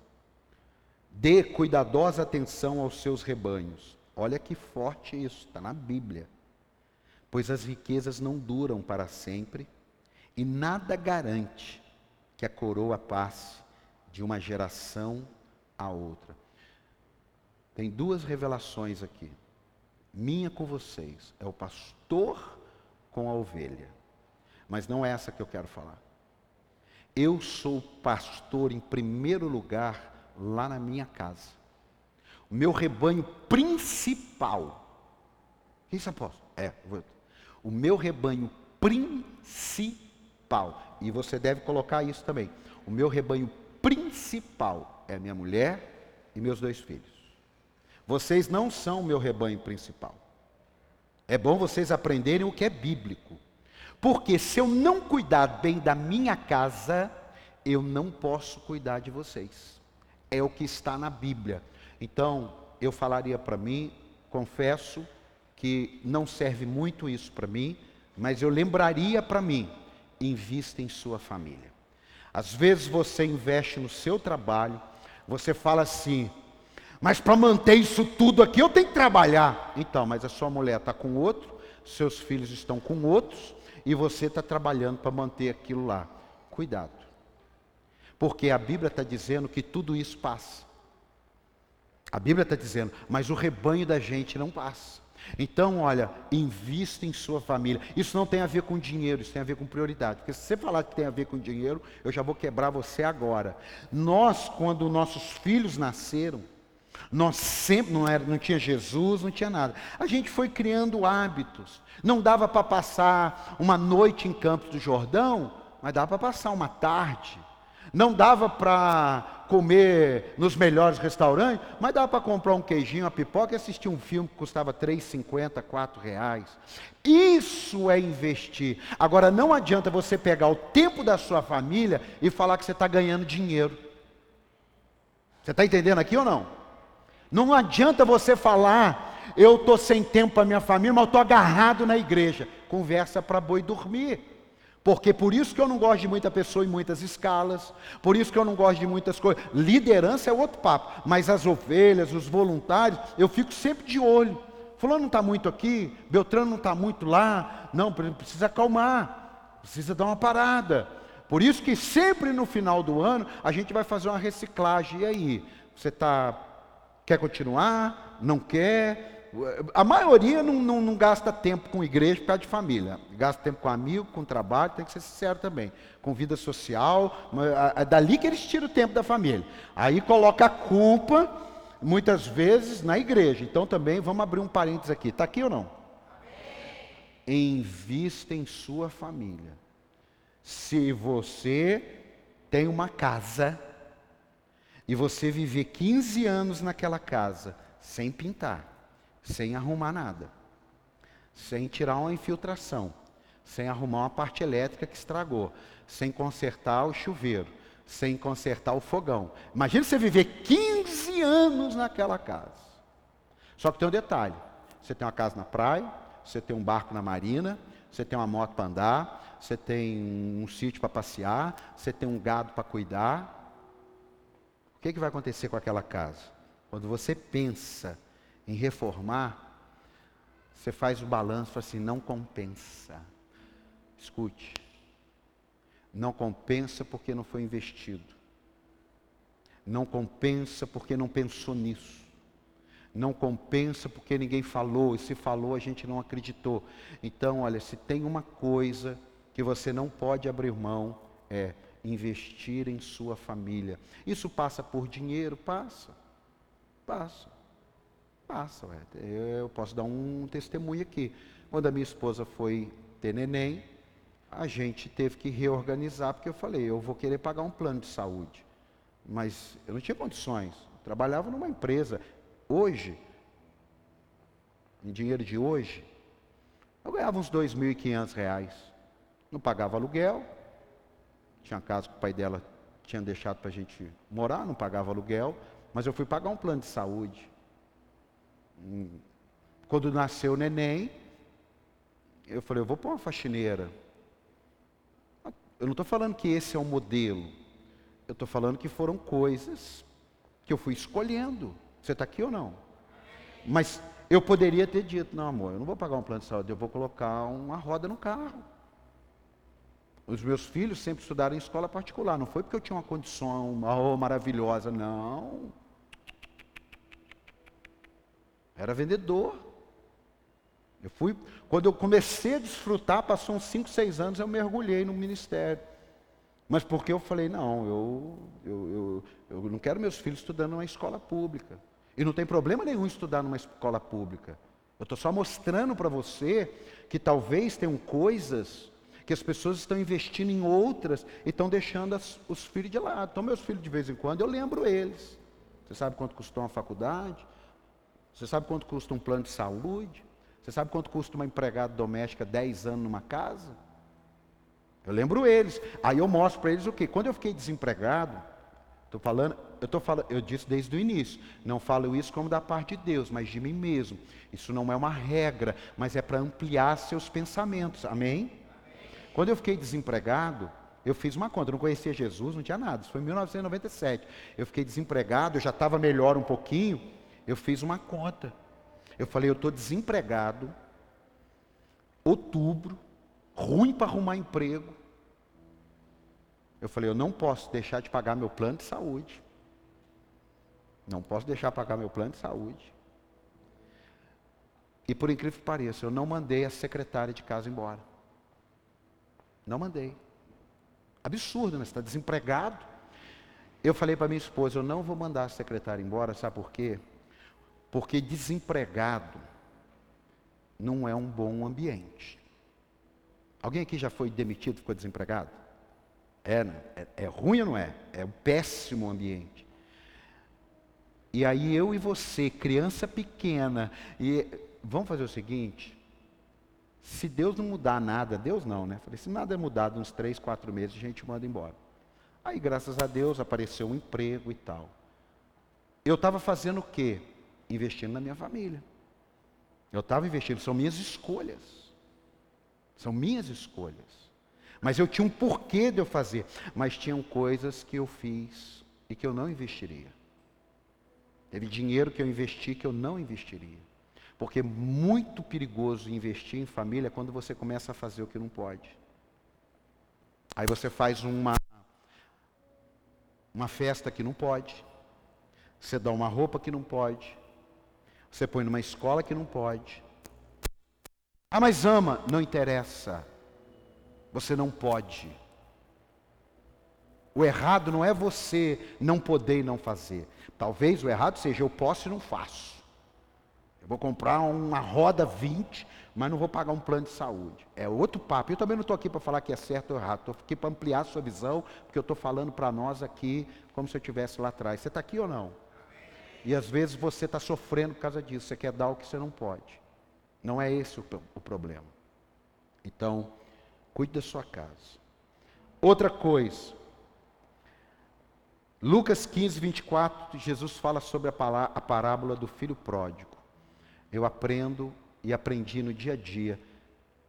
Dê cuidadosa atenção aos seus rebanhos. Olha que forte isso, está na Bíblia pois as riquezas não duram para sempre e nada garante que a coroa passe de uma geração a outra. Tem duas revelações aqui. Minha com vocês é o pastor com a ovelha. Mas não é essa que eu quero falar. Eu sou pastor em primeiro lugar lá na minha casa. O meu rebanho principal. Isso, apóstolo? É, o meu rebanho principal, e você deve colocar isso também. O meu rebanho principal é minha mulher e meus dois filhos. Vocês não são o meu rebanho principal. É bom vocês aprenderem o que é bíblico. Porque se eu não cuidar bem da minha casa, eu não posso cuidar de vocês. É o que está na Bíblia. Então, eu falaria para mim, confesso, que não serve muito isso para mim, mas eu lembraria para mim: invista em sua família. Às vezes você investe no seu trabalho, você fala assim, mas para manter isso tudo aqui eu tenho que trabalhar. Então, mas a sua mulher está com outro, seus filhos estão com outros, e você está trabalhando para manter aquilo lá. Cuidado. Porque a Bíblia está dizendo que tudo isso passa. A Bíblia está dizendo, mas o rebanho da gente não passa. Então, olha, invista em sua família. Isso não tem a ver com dinheiro, isso tem a ver com prioridade. Porque se você falar que tem a ver com dinheiro, eu já vou quebrar você agora. Nós, quando nossos filhos nasceram, nós sempre não, era, não tinha Jesus, não tinha nada. A gente foi criando hábitos. Não dava para passar uma noite em Campos do Jordão, mas dava para passar uma tarde. Não dava para comer nos melhores restaurantes, mas dava para comprar um queijinho, uma pipoca e assistir um filme que custava R$ 3,50, R$ reais. Isso é investir. Agora, não adianta você pegar o tempo da sua família e falar que você está ganhando dinheiro. Você está entendendo aqui ou não? Não adianta você falar, eu estou sem tempo para minha família, mas eu estou agarrado na igreja. Conversa para boi dormir. Porque por isso que eu não gosto de muita pessoa em muitas escalas, por isso que eu não gosto de muitas coisas. Liderança é outro papo, mas as ovelhas, os voluntários, eu fico sempre de olho. Fulano não está muito aqui, Beltrano não está muito lá. Não, precisa acalmar, precisa dar uma parada. Por isso que sempre no final do ano a gente vai fazer uma reciclagem. E aí, você tá, quer continuar? Não quer? A maioria não, não, não, gasta tempo com igreja por causa de família. Gasta tempo com amigo, com trabalho, tem que ser sincero também. Com vida social. É dali que eles tiram o tempo da família. Aí coloca a culpa, muitas vezes, na igreja. Então também, vamos abrir um parênteses aqui. Está aqui ou não? Invista em sua família. Se você tem uma casa e você viver 15 anos naquela casa sem pintar, sem arrumar nada, sem tirar uma infiltração, sem arrumar uma parte elétrica que estragou, sem consertar o chuveiro, sem consertar o fogão. Imagina você viver 15 anos naquela casa. Só que tem um detalhe: você tem uma casa na praia, você tem um barco na marina, você tem uma moto para andar, você tem um sítio para passear, você tem um gado para cuidar. O que, que vai acontecer com aquela casa? Quando você pensa em reformar, você faz o balanço assim, não compensa. Escute. Não compensa porque não foi investido. Não compensa porque não pensou nisso. Não compensa porque ninguém falou, e se falou a gente não acreditou. Então, olha, se tem uma coisa que você não pode abrir mão, é investir em sua família. Isso passa por dinheiro? Passa. Passa. Passa, ué. Eu posso dar um testemunho aqui. Quando a minha esposa foi ter neném, a gente teve que reorganizar, porque eu falei, eu vou querer pagar um plano de saúde. Mas eu não tinha condições. Eu trabalhava numa empresa. Hoje, em dinheiro de hoje, eu ganhava uns R$ 2.500. Não pagava aluguel. Tinha casa que o pai dela tinha deixado para a gente morar, não pagava aluguel. Mas eu fui pagar um plano de saúde. Quando nasceu o neném, eu falei, eu vou pôr uma faxineira. Eu não estou falando que esse é o modelo. Eu estou falando que foram coisas que eu fui escolhendo. Você está aqui ou não? Mas eu poderia ter dito, não amor, eu não vou pagar um plano de saúde, eu vou colocar uma roda no carro. Os meus filhos sempre estudaram em escola particular, não foi porque eu tinha uma condição oh, maravilhosa, não. Era vendedor. Eu fui, quando eu comecei a desfrutar, passou uns 5, 6 anos, eu mergulhei no ministério. Mas porque eu falei, não, eu, eu, eu, eu não quero meus filhos estudando numa escola pública. E não tem problema nenhum estudar numa escola pública. Eu estou só mostrando para você que talvez tenham coisas que as pessoas estão investindo em outras e estão deixando as, os filhos de lado. Então, meus filhos, de vez em quando, eu lembro eles. Você sabe quanto custou uma faculdade? Você sabe quanto custa um plano de saúde? Você sabe quanto custa uma empregada doméstica 10 anos numa casa? Eu lembro eles. Aí eu mostro para eles o quê? Quando eu fiquei desempregado, estou falando, eu estou falando, eu disse desde o início, não falo isso como da parte de Deus, mas de mim mesmo. Isso não é uma regra, mas é para ampliar seus pensamentos. Amém? Quando eu fiquei desempregado, eu fiz uma conta, eu não conhecia Jesus, não tinha nada. Isso foi em 1997. Eu fiquei desempregado, eu já estava melhor um pouquinho eu fiz uma conta. Eu falei, eu estou desempregado, outubro, ruim para arrumar emprego. Eu falei, eu não posso deixar de pagar meu plano de saúde. Não posso deixar de pagar meu plano de saúde. E por incrível que pareça, eu não mandei a secretária de casa embora. Não mandei. Absurdo, né? Você está desempregado. Eu falei para minha esposa, eu não vou mandar a secretária embora, sabe por quê? Porque desempregado não é um bom ambiente. Alguém aqui já foi demitido, ficou desempregado? É, é, é ruim ou não é? É um péssimo ambiente. E aí eu e você, criança pequena, e vamos fazer o seguinte: se Deus não mudar nada, Deus não, né? Falei, se nada é mudado uns três, quatro meses, a gente manda embora. Aí, graças a Deus, apareceu um emprego e tal. Eu estava fazendo o quê? Investindo na minha família. Eu estava investindo, são minhas escolhas. São minhas escolhas. Mas eu tinha um porquê de eu fazer. Mas tinham coisas que eu fiz e que eu não investiria. Teve dinheiro que eu investi que eu não investiria. Porque é muito perigoso investir em família quando você começa a fazer o que não pode. Aí você faz uma uma festa que não pode. Você dá uma roupa que não pode. Você põe numa escola que não pode. Ah, mas ama, não interessa. Você não pode. O errado não é você não poder e não fazer. Talvez o errado seja eu posso e não faço. Eu vou comprar uma roda 20, mas não vou pagar um plano de saúde. É outro papo. Eu também não estou aqui para falar que é certo ou errado. Estou aqui para ampliar a sua visão, porque eu estou falando para nós aqui como se eu estivesse lá atrás. Você está aqui ou não? E às vezes você está sofrendo por causa disso. Você quer dar o que você não pode. Não é esse o, o problema. Então, cuide da sua casa. Outra coisa. Lucas 15, 24, Jesus fala sobre a, a parábola do filho pródigo. Eu aprendo e aprendi no dia a dia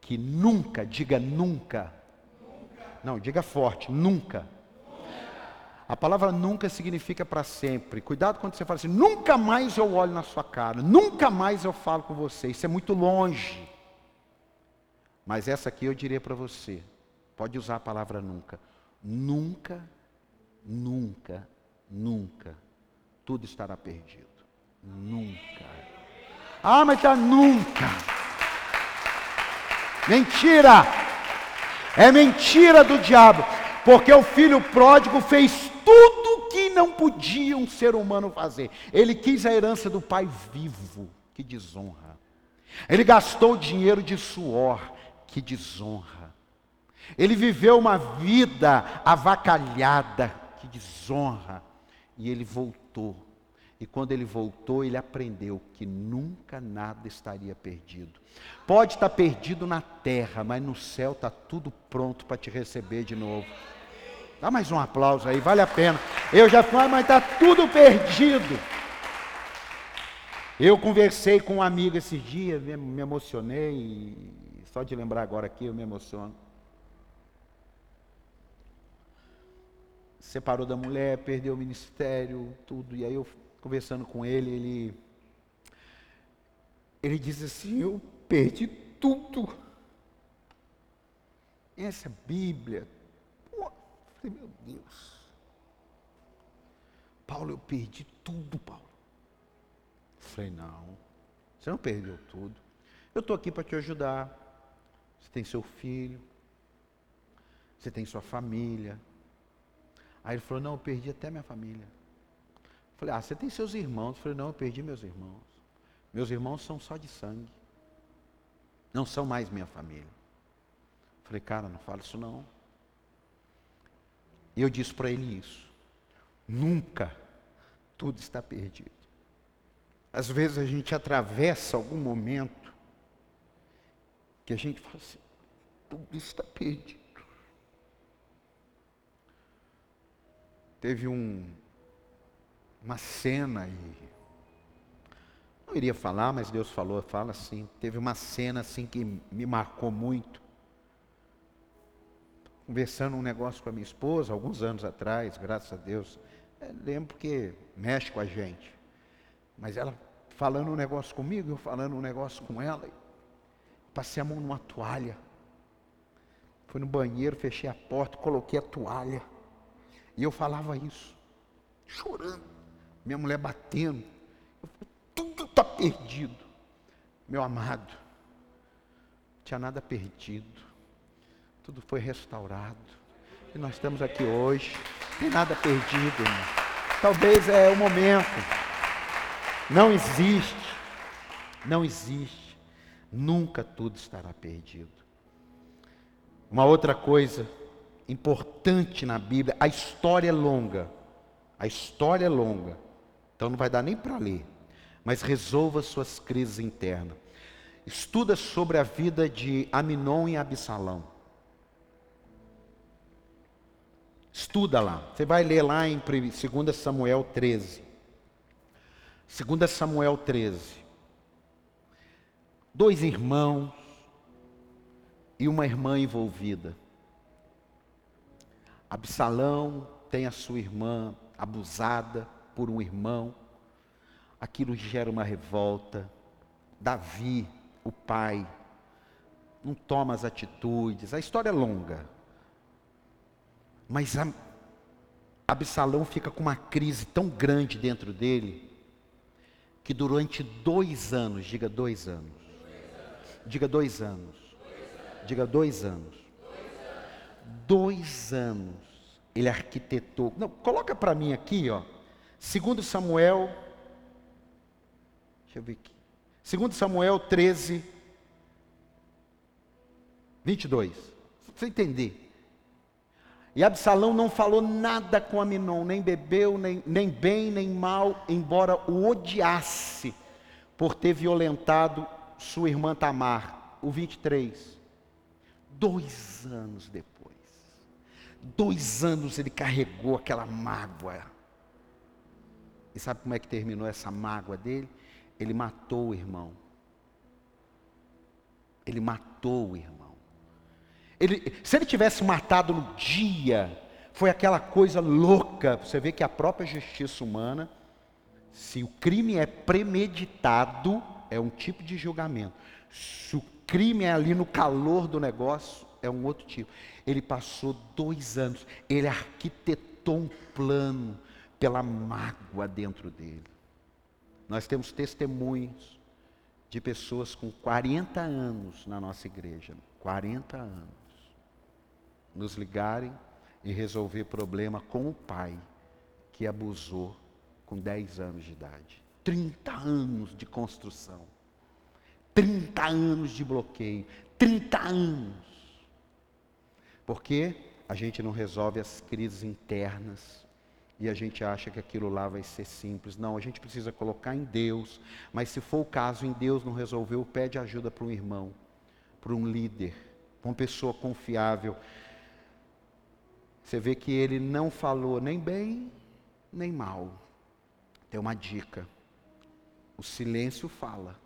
que nunca, diga nunca, nunca. não, diga forte, nunca. A palavra nunca significa para sempre. Cuidado quando você fala assim, nunca mais eu olho na sua cara, nunca mais eu falo com você. Isso é muito longe. Mas essa aqui eu diria para você, pode usar a palavra nunca. Nunca, nunca, nunca, tudo estará perdido. Nunca. Ah, mas está nunca. Mentira! É mentira do diabo, porque o filho pródigo fez não podia um ser humano fazer. Ele quis a herança do pai vivo, que desonra. Ele gastou dinheiro de suor, que desonra. Ele viveu uma vida avacalhada, que desonra. E ele voltou e quando ele voltou, ele aprendeu que nunca nada estaria perdido. Pode estar perdido na terra, mas no céu está tudo pronto para te receber de novo. Dá mais um aplauso aí, vale a pena. Eu já falei, mas está tudo perdido. Eu conversei com um amigo esses dias, me emocionei, só de lembrar agora aqui eu me emociono. Separou da mulher, perdeu o ministério, tudo, e aí eu conversando com ele, ele, ele diz assim: Eu perdi tudo. Essa Bíblia. Falei, meu Deus. Paulo, eu perdi tudo, Paulo. Falei, não, você não perdeu tudo. Eu estou aqui para te ajudar. Você tem seu filho, você tem sua família. Aí ele falou, não, eu perdi até minha família. Falei, ah, você tem seus irmãos? Falei, não, eu perdi meus irmãos. Meus irmãos são só de sangue. Não são mais minha família. Falei, cara, não fala isso não. E eu disse para ele isso. Nunca tudo está perdido. Às vezes a gente atravessa algum momento que a gente fala assim, tudo está perdido. Teve um uma cena e não iria falar, mas Deus falou, fala assim. Teve uma cena assim que me marcou muito. Conversando um negócio com a minha esposa, alguns anos atrás, graças a Deus. É, lembro que mexe com a gente. Mas ela falando um negócio comigo, eu falando um negócio com ela. Passei a mão numa toalha. Fui no banheiro, fechei a porta, coloquei a toalha. E eu falava isso, chorando minha mulher batendo. tudo está perdido. Meu amado, não tinha nada perdido. Tudo foi restaurado. E nós estamos aqui hoje. Tem nada perdido. Talvez é o momento. Não existe. Não existe. Nunca tudo estará perdido. Uma outra coisa importante na Bíblia, a história é longa. A história é longa. Então não vai dar nem para ler. Mas resolva suas crises internas. Estuda sobre a vida de Aminon e Absalão. Estuda lá. Você vai ler lá em 2 Samuel 13. 2 Samuel 13. Dois irmãos e uma irmã envolvida. Absalão tem a sua irmã abusada por um irmão, aquilo gera uma revolta. Davi, o pai, não toma as atitudes. A história é longa. Mas Absalão fica com uma crise tão grande dentro dele, que durante dois anos, diga dois anos, diga dois anos, diga dois anos, dois anos, ele arquitetou. Não, coloca para mim aqui, ó. Segundo Samuel, deixa eu ver aqui. Segundo Samuel 13, 22. Para você entender. E Absalão não falou nada com Aminon, nem bebeu, nem, nem bem, nem mal, embora o odiasse por ter violentado sua irmã Tamar. O 23. Dois anos depois. Dois anos ele carregou aquela mágoa. E sabe como é que terminou essa mágoa dele? Ele matou o irmão. Ele matou o irmão. Ele, se ele tivesse matado no dia, foi aquela coisa louca. Você vê que a própria justiça humana, se o crime é premeditado, é um tipo de julgamento. Se o crime é ali no calor do negócio, é um outro tipo. Ele passou dois anos, ele arquitetou um plano pela mágoa dentro dele. Nós temos testemunhos de pessoas com 40 anos na nossa igreja. 40 anos nos ligarem e resolver problema com o pai que abusou com 10 anos de idade. 30 anos de construção. 30 anos de bloqueio. 30 anos. Porque a gente não resolve as crises internas e a gente acha que aquilo lá vai ser simples. Não, a gente precisa colocar em Deus. Mas se for o caso, em Deus não resolveu, pede ajuda para um irmão, para um líder, para uma pessoa confiável você vê que ele não falou nem bem, nem mal. Tem uma dica. O silêncio fala.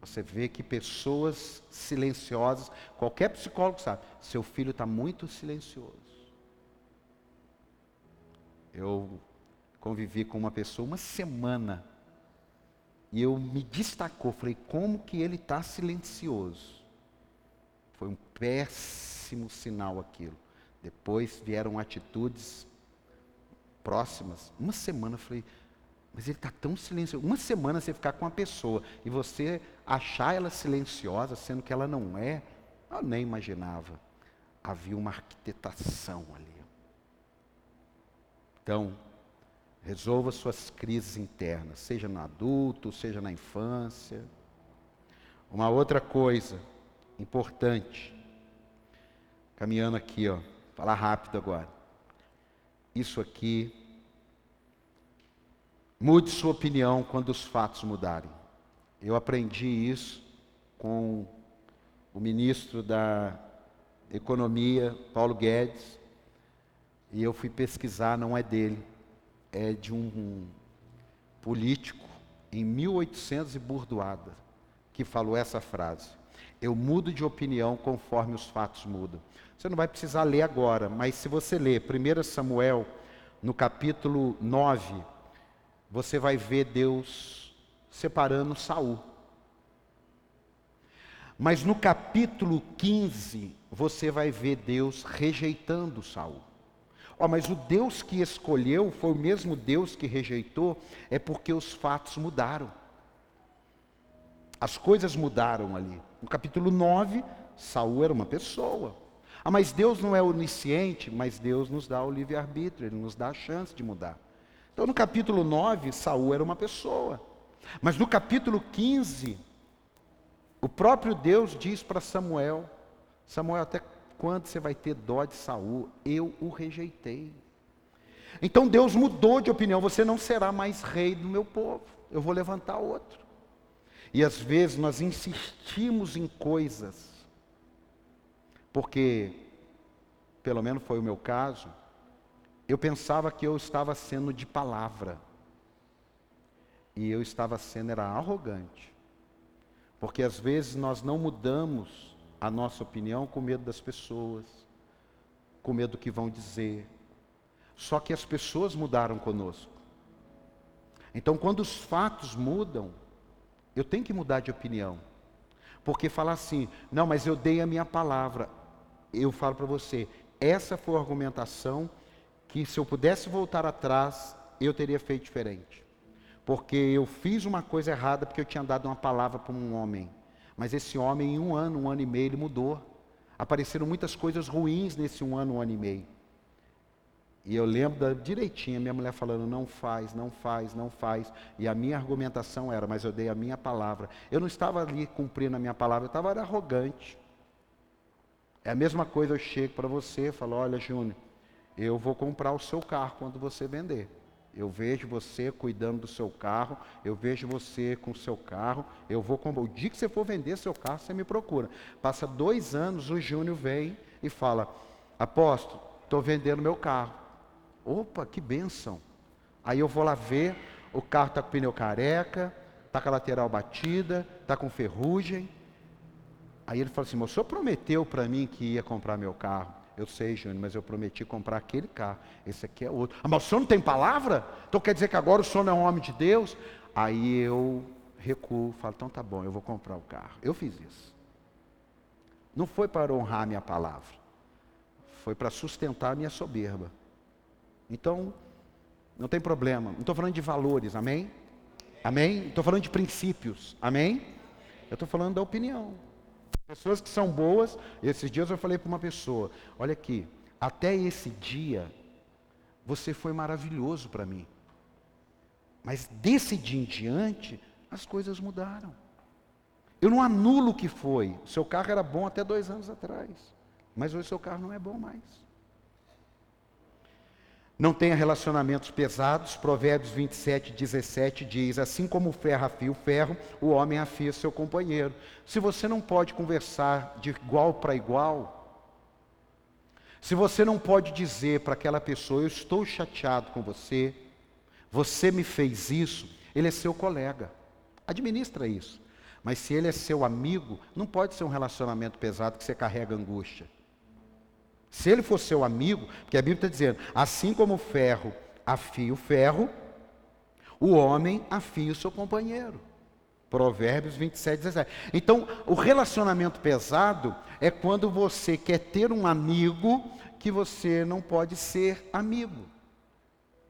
Você vê que pessoas silenciosas, qualquer psicólogo sabe, seu filho está muito silencioso. Eu convivi com uma pessoa uma semana e eu me destacou, falei, como que ele está silencioso? Foi um péssimo sinal aquilo. Depois vieram atitudes próximas. Uma semana eu falei, mas ele está tão silencioso. Uma semana você ficar com uma pessoa e você achar ela silenciosa, sendo que ela não é, eu nem imaginava. Havia uma arquitetação ali. Então, resolva suas crises internas, seja no adulto, seja na infância. Uma outra coisa importante, caminhando aqui, ó. Falar rápido agora. Isso aqui. Mude sua opinião quando os fatos mudarem. Eu aprendi isso com o ministro da Economia, Paulo Guedes, e eu fui pesquisar, não é dele, é de um político em 1800 e burdoada, que falou essa frase. Eu mudo de opinião conforme os fatos mudam. Você não vai precisar ler agora, mas se você ler 1 Samuel, no capítulo 9, você vai ver Deus separando Saul. Mas no capítulo 15, você vai ver Deus rejeitando Saul. Oh, mas o Deus que escolheu foi o mesmo Deus que rejeitou, é porque os fatos mudaram. As coisas mudaram ali. No capítulo 9, Saul era uma pessoa. Ah, mas Deus não é onisciente, mas Deus nos dá o livre-arbítrio, Ele nos dá a chance de mudar. Então no capítulo 9, Saul era uma pessoa. Mas no capítulo 15, o próprio Deus diz para Samuel: Samuel, até quando você vai ter dó de Saul? Eu o rejeitei. Então Deus mudou de opinião, você não será mais rei do meu povo, eu vou levantar outro. E às vezes nós insistimos em coisas porque, pelo menos foi o meu caso, eu pensava que eu estava sendo de palavra. E eu estava sendo era arrogante. Porque às vezes nós não mudamos a nossa opinião com medo das pessoas, com medo do que vão dizer. Só que as pessoas mudaram conosco. Então, quando os fatos mudam, eu tenho que mudar de opinião. Porque falar assim, não, mas eu dei a minha palavra eu falo para você, essa foi a argumentação que, se eu pudesse voltar atrás, eu teria feito diferente. Porque eu fiz uma coisa errada porque eu tinha dado uma palavra para um homem. Mas esse homem, em um ano, um ano e meio, ele mudou. Apareceram muitas coisas ruins nesse um ano, um ano e meio. E eu lembro da, direitinho, minha mulher falando, não faz, não faz, não faz. E a minha argumentação era, mas eu dei a minha palavra. Eu não estava ali cumprindo a minha palavra, eu estava arrogante. É a mesma coisa, eu chego para você e falo, olha Júnior, eu vou comprar o seu carro quando você vender. Eu vejo você cuidando do seu carro, eu vejo você com o seu carro, eu vou comprar. O dia que você for vender seu carro, você me procura. Passa dois anos, o Júnior vem e fala, apóstolo, estou vendendo meu carro. Opa, que bênção. Aí eu vou lá ver, o carro está com pneu careca, está com a lateral batida, está com ferrugem. Aí ele falou assim: o senhor prometeu para mim que ia comprar meu carro. Eu sei, Júnior, mas eu prometi comprar aquele carro. Esse aqui é outro. Ah, mas o senhor não tem palavra? Então quer dizer que agora o senhor não é um homem de Deus? Aí eu recuo, falo: então tá bom, eu vou comprar o carro. Eu fiz isso. Não foi para honrar a minha palavra, foi para sustentar a minha soberba. Então, não tem problema. Não estou falando de valores, amém? Amém? Estou falando de princípios, amém? Eu estou falando da opinião. Pessoas que são boas, esses dias eu falei para uma pessoa: olha aqui, até esse dia, você foi maravilhoso para mim. Mas desse dia em diante, as coisas mudaram. Eu não anulo o que foi. Seu carro era bom até dois anos atrás. Mas hoje seu carro não é bom mais. Não tenha relacionamentos pesados. Provérbios 27, 17 diz: Assim como o ferro afia o ferro, o homem afia seu companheiro. Se você não pode conversar de igual para igual, se você não pode dizer para aquela pessoa: Eu estou chateado com você, você me fez isso, ele é seu colega. Administra isso. Mas se ele é seu amigo, não pode ser um relacionamento pesado que você carrega angústia. Se ele for seu amigo, porque a Bíblia está dizendo, assim como o ferro afia o ferro, o homem afia o seu companheiro. Provérbios 27, 17. Então, o relacionamento pesado é quando você quer ter um amigo que você não pode ser amigo.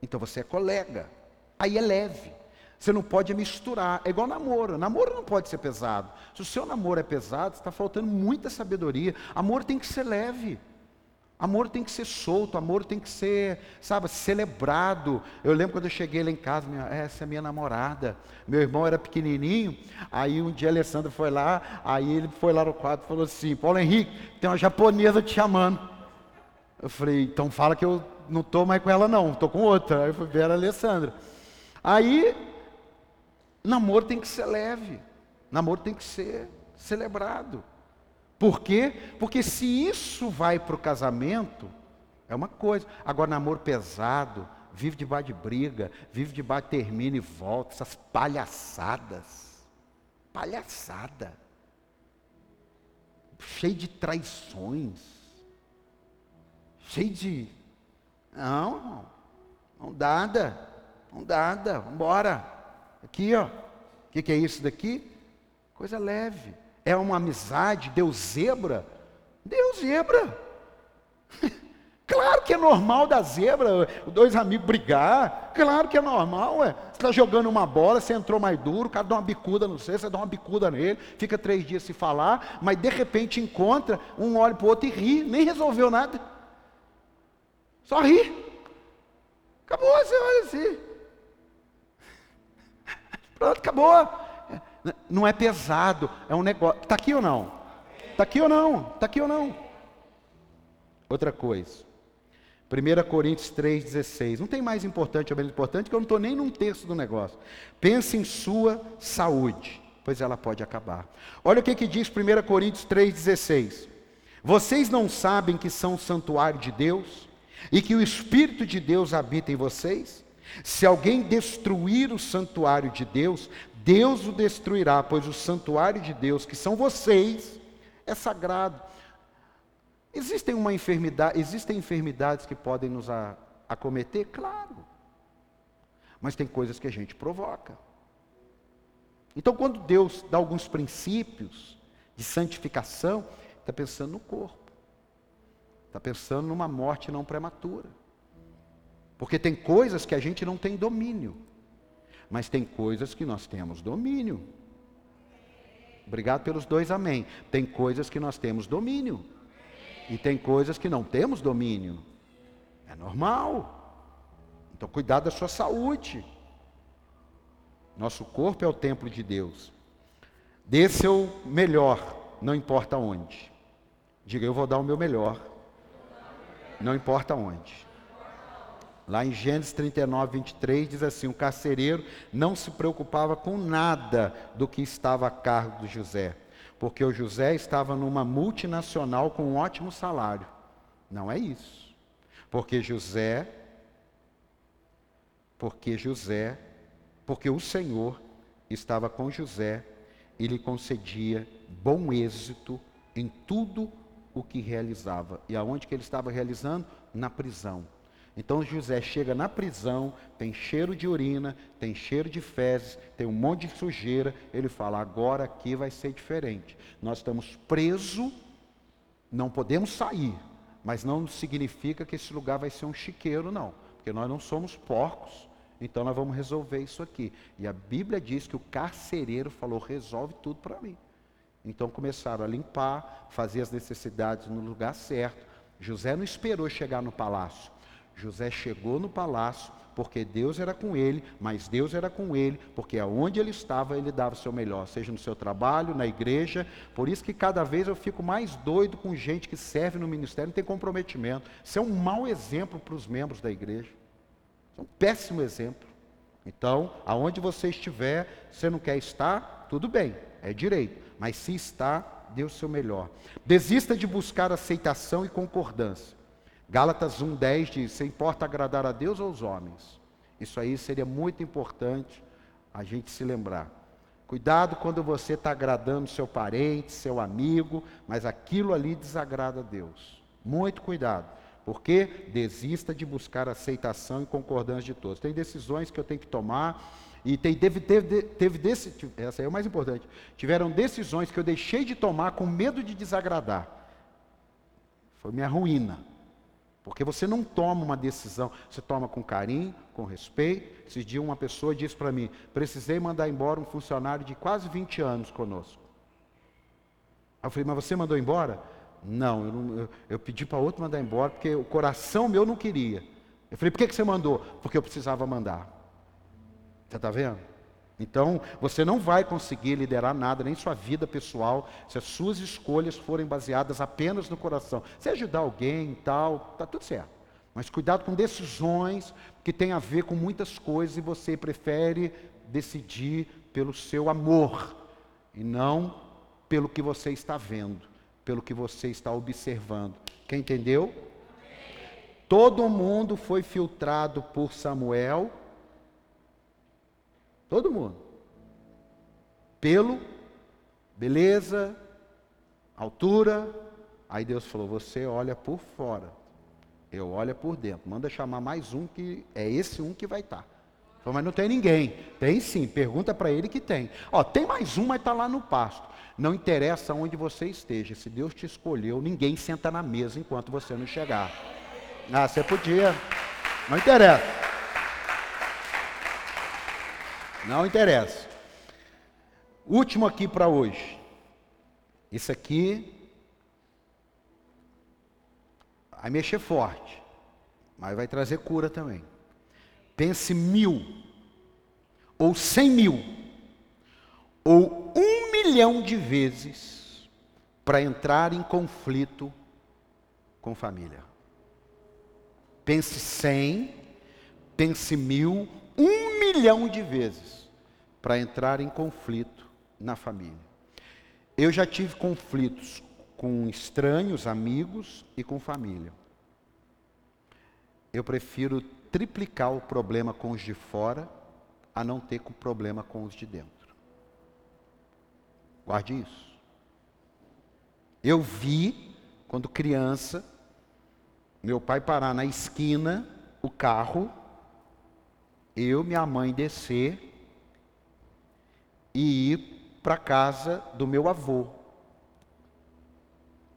Então você é colega. Aí é leve. Você não pode misturar. É igual namoro. Namoro não pode ser pesado. Se o seu namoro é pesado, está faltando muita sabedoria. Amor tem que ser leve. Amor tem que ser solto, amor tem que ser, sabe, celebrado. Eu lembro quando eu cheguei lá em casa, minha, essa é minha namorada. Meu irmão era pequenininho, aí um dia a Alessandra foi lá, aí ele foi lá no quarto e falou assim: Paulo Henrique, tem uma japonesa te chamando. Eu falei: então fala que eu não estou mais com ela, não, estou com outra. Aí eu fui ver a Alessandra. Aí, namoro tem que ser leve, namoro tem que ser celebrado. Por quê? Porque se isso vai para o casamento, é uma coisa. Agora, namoro pesado, vive debaixo de briga, vive debaixo de termina e volta, essas palhaçadas. Palhaçada. Cheio de traições. Cheio de. Não, não. Dada. Não dada. Vambora. Aqui, ó. O que, que é isso daqui? Coisa leve. É uma amizade, deu zebra? Deu zebra. Claro que é normal da zebra, dois amigos brigar. Claro que é normal, ué. Você está jogando uma bola, você entrou mais duro, o cara dá uma bicuda no você, você dá uma bicuda nele, fica três dias se falar, mas de repente encontra, um olha para o outro e ri, nem resolveu nada. Só ri. Acabou, você olha assim. Pronto, acabou. Não é pesado, é um negócio. Está aqui ou não? Está aqui ou não? Está aqui ou não? Outra coisa. 1 Coríntios 3,16. Não tem mais importante ou menos importante, que eu não estou nem num terço do negócio. Pense em sua saúde, pois ela pode acabar. Olha o que, que diz 1 Coríntios 3,16. Vocês não sabem que são o santuário de Deus e que o Espírito de Deus habita em vocês? Se alguém destruir o santuário de Deus, Deus o destruirá, pois o santuário de Deus, que são vocês, é sagrado. Existem uma enfermidade, existem enfermidades que podem nos acometer, claro. Mas tem coisas que a gente provoca. Então, quando Deus dá alguns princípios de santificação, está pensando no corpo. Tá, pensando numa morte não prematura. Porque tem coisas que a gente não tem domínio, mas tem coisas que nós temos domínio. Obrigado pelos dois amém. Tem coisas que nós temos domínio. E tem coisas que não temos domínio. É normal. Então, cuidado da sua saúde. Nosso corpo é o templo de Deus. Dê seu melhor, não importa onde. Diga, eu vou dar o meu melhor, não importa onde. Lá em Gênesis 39, 23, diz assim: O carcereiro não se preocupava com nada do que estava a cargo de José, porque o José estava numa multinacional com um ótimo salário. Não é isso. Porque José, porque José, porque o Senhor estava com José e lhe concedia bom êxito em tudo o que realizava. E aonde que ele estava realizando? Na prisão. Então José chega na prisão, tem cheiro de urina, tem cheiro de fezes, tem um monte de sujeira. Ele fala: agora aqui vai ser diferente. Nós estamos presos, não podemos sair, mas não significa que esse lugar vai ser um chiqueiro, não, porque nós não somos porcos. Então nós vamos resolver isso aqui. E a Bíblia diz que o carcereiro falou: resolve tudo para mim. Então começaram a limpar, fazer as necessidades no lugar certo. José não esperou chegar no palácio. José chegou no palácio porque Deus era com ele, mas Deus era com ele, porque aonde ele estava, ele dava o seu melhor, seja no seu trabalho, na igreja. Por isso que cada vez eu fico mais doido com gente que serve no ministério, não tem comprometimento. Isso é um mau exemplo para os membros da igreja. É um péssimo exemplo. Então, aonde você estiver, você não quer estar, tudo bem, é direito. Mas se está, dê o seu melhor. Desista de buscar aceitação e concordância. Gálatas 1,10 diz: Você importa agradar a Deus ou aos homens? Isso aí seria muito importante a gente se lembrar. Cuidado quando você está agradando seu parente, seu amigo, mas aquilo ali desagrada a Deus. Muito cuidado. Porque desista de buscar aceitação e concordância de todos. Tem decisões que eu tenho que tomar, e tem, teve, teve, teve desse, essa é o mais importante. Tiveram decisões que eu deixei de tomar com medo de desagradar. Foi minha ruína. Porque você não toma uma decisão, você toma com carinho, com respeito. Esse dia uma pessoa disse para mim: precisei mandar embora um funcionário de quase 20 anos conosco. Eu falei: mas você mandou embora? Não, eu, não, eu, eu pedi para outro mandar embora, porque o coração meu não queria. Eu falei: por que, que você mandou? Porque eu precisava mandar. Você está vendo? Então, você não vai conseguir liderar nada, nem sua vida pessoal, se as suas escolhas forem baseadas apenas no coração. Se ajudar alguém e tal, está tudo certo. Mas cuidado com decisões que têm a ver com muitas coisas e você prefere decidir pelo seu amor e não pelo que você está vendo, pelo que você está observando. Quem entendeu? Todo mundo foi filtrado por Samuel Todo mundo. Pelo, beleza, altura. Aí Deus falou: Você olha por fora, eu olho por dentro. Manda chamar mais um que é esse um que vai estar. Falou, mas não tem ninguém. Tem sim, pergunta para ele que tem. Ó, tem mais um, mas está lá no pasto. Não interessa onde você esteja, se Deus te escolheu, ninguém senta na mesa enquanto você não chegar. Ah, você podia. Não interessa. Não interessa. Último aqui para hoje. Isso aqui vai mexer forte, mas vai trazer cura também. Pense mil, ou cem mil, ou um milhão de vezes para entrar em conflito com família. Pense cem, pense mil, um milhão de vezes para entrar em conflito na família. Eu já tive conflitos com estranhos, amigos e com família. Eu prefiro triplicar o problema com os de fora a não ter problema com os de dentro. Guarde isso. Eu vi, quando criança, meu pai parar na esquina, o carro, eu, minha mãe descer e ir para casa do meu avô.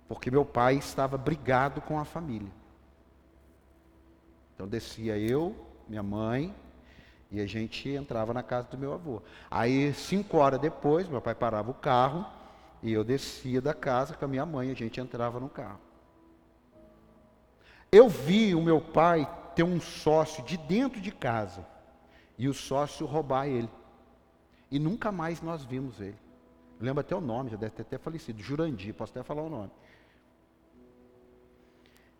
Porque meu pai estava brigado com a família. Então descia eu, minha mãe, e a gente entrava na casa do meu avô. Aí, cinco horas depois, meu pai parava o carro e eu descia da casa com a minha mãe, a gente entrava no carro. Eu vi o meu pai ter um sócio de dentro de casa e o sócio roubar ele. E nunca mais nós vimos ele. Lembra até o nome, já deve ter até falecido, Jurandir, posso até falar o nome.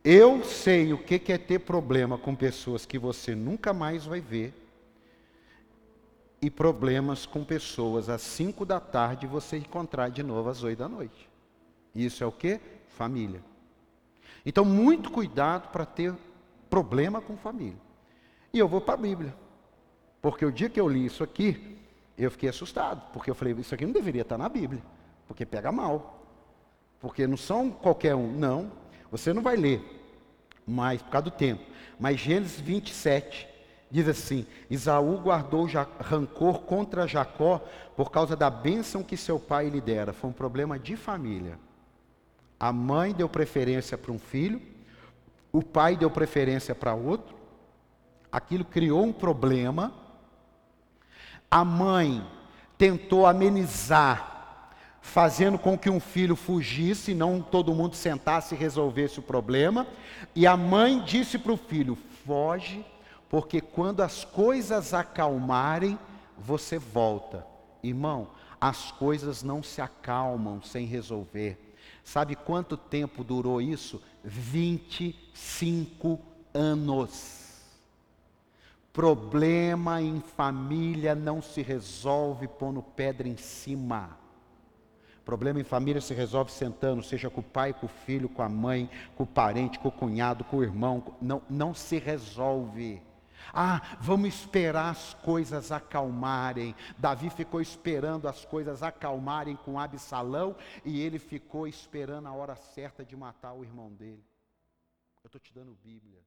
Eu sei o que é ter problema com pessoas que você nunca mais vai ver e problemas com pessoas às 5 da tarde você encontrar de novo às 8 da noite. Isso é o que? Família. Então, muito cuidado para ter problema com família. E eu vou para a Bíblia. Porque o dia que eu li isso aqui, eu fiquei assustado. Porque eu falei, isso aqui não deveria estar na Bíblia. Porque pega mal. Porque não são qualquer um. Não. Você não vai ler. Mas, por causa do tempo. Mas Gênesis 27 diz assim: Isaú guardou rancor contra Jacó por causa da bênção que seu pai lhe dera. Foi um problema de família. A mãe deu preferência para um filho, o pai deu preferência para outro. Aquilo criou um problema. A mãe tentou amenizar, fazendo com que um filho fugisse, não todo mundo sentasse e resolvesse o problema. E a mãe disse para o filho: foge, porque quando as coisas acalmarem, você volta. Irmão, as coisas não se acalmam sem resolver. Sabe quanto tempo durou isso? 25 anos. Problema em família não se resolve pondo pedra em cima. Problema em família se resolve sentando, seja com o pai, com o filho, com a mãe, com o parente, com o cunhado, com o irmão. Não, não se resolve. Ah, vamos esperar as coisas acalmarem. Davi ficou esperando as coisas acalmarem com Absalão e ele ficou esperando a hora certa de matar o irmão dele. Eu estou te dando Bíblia.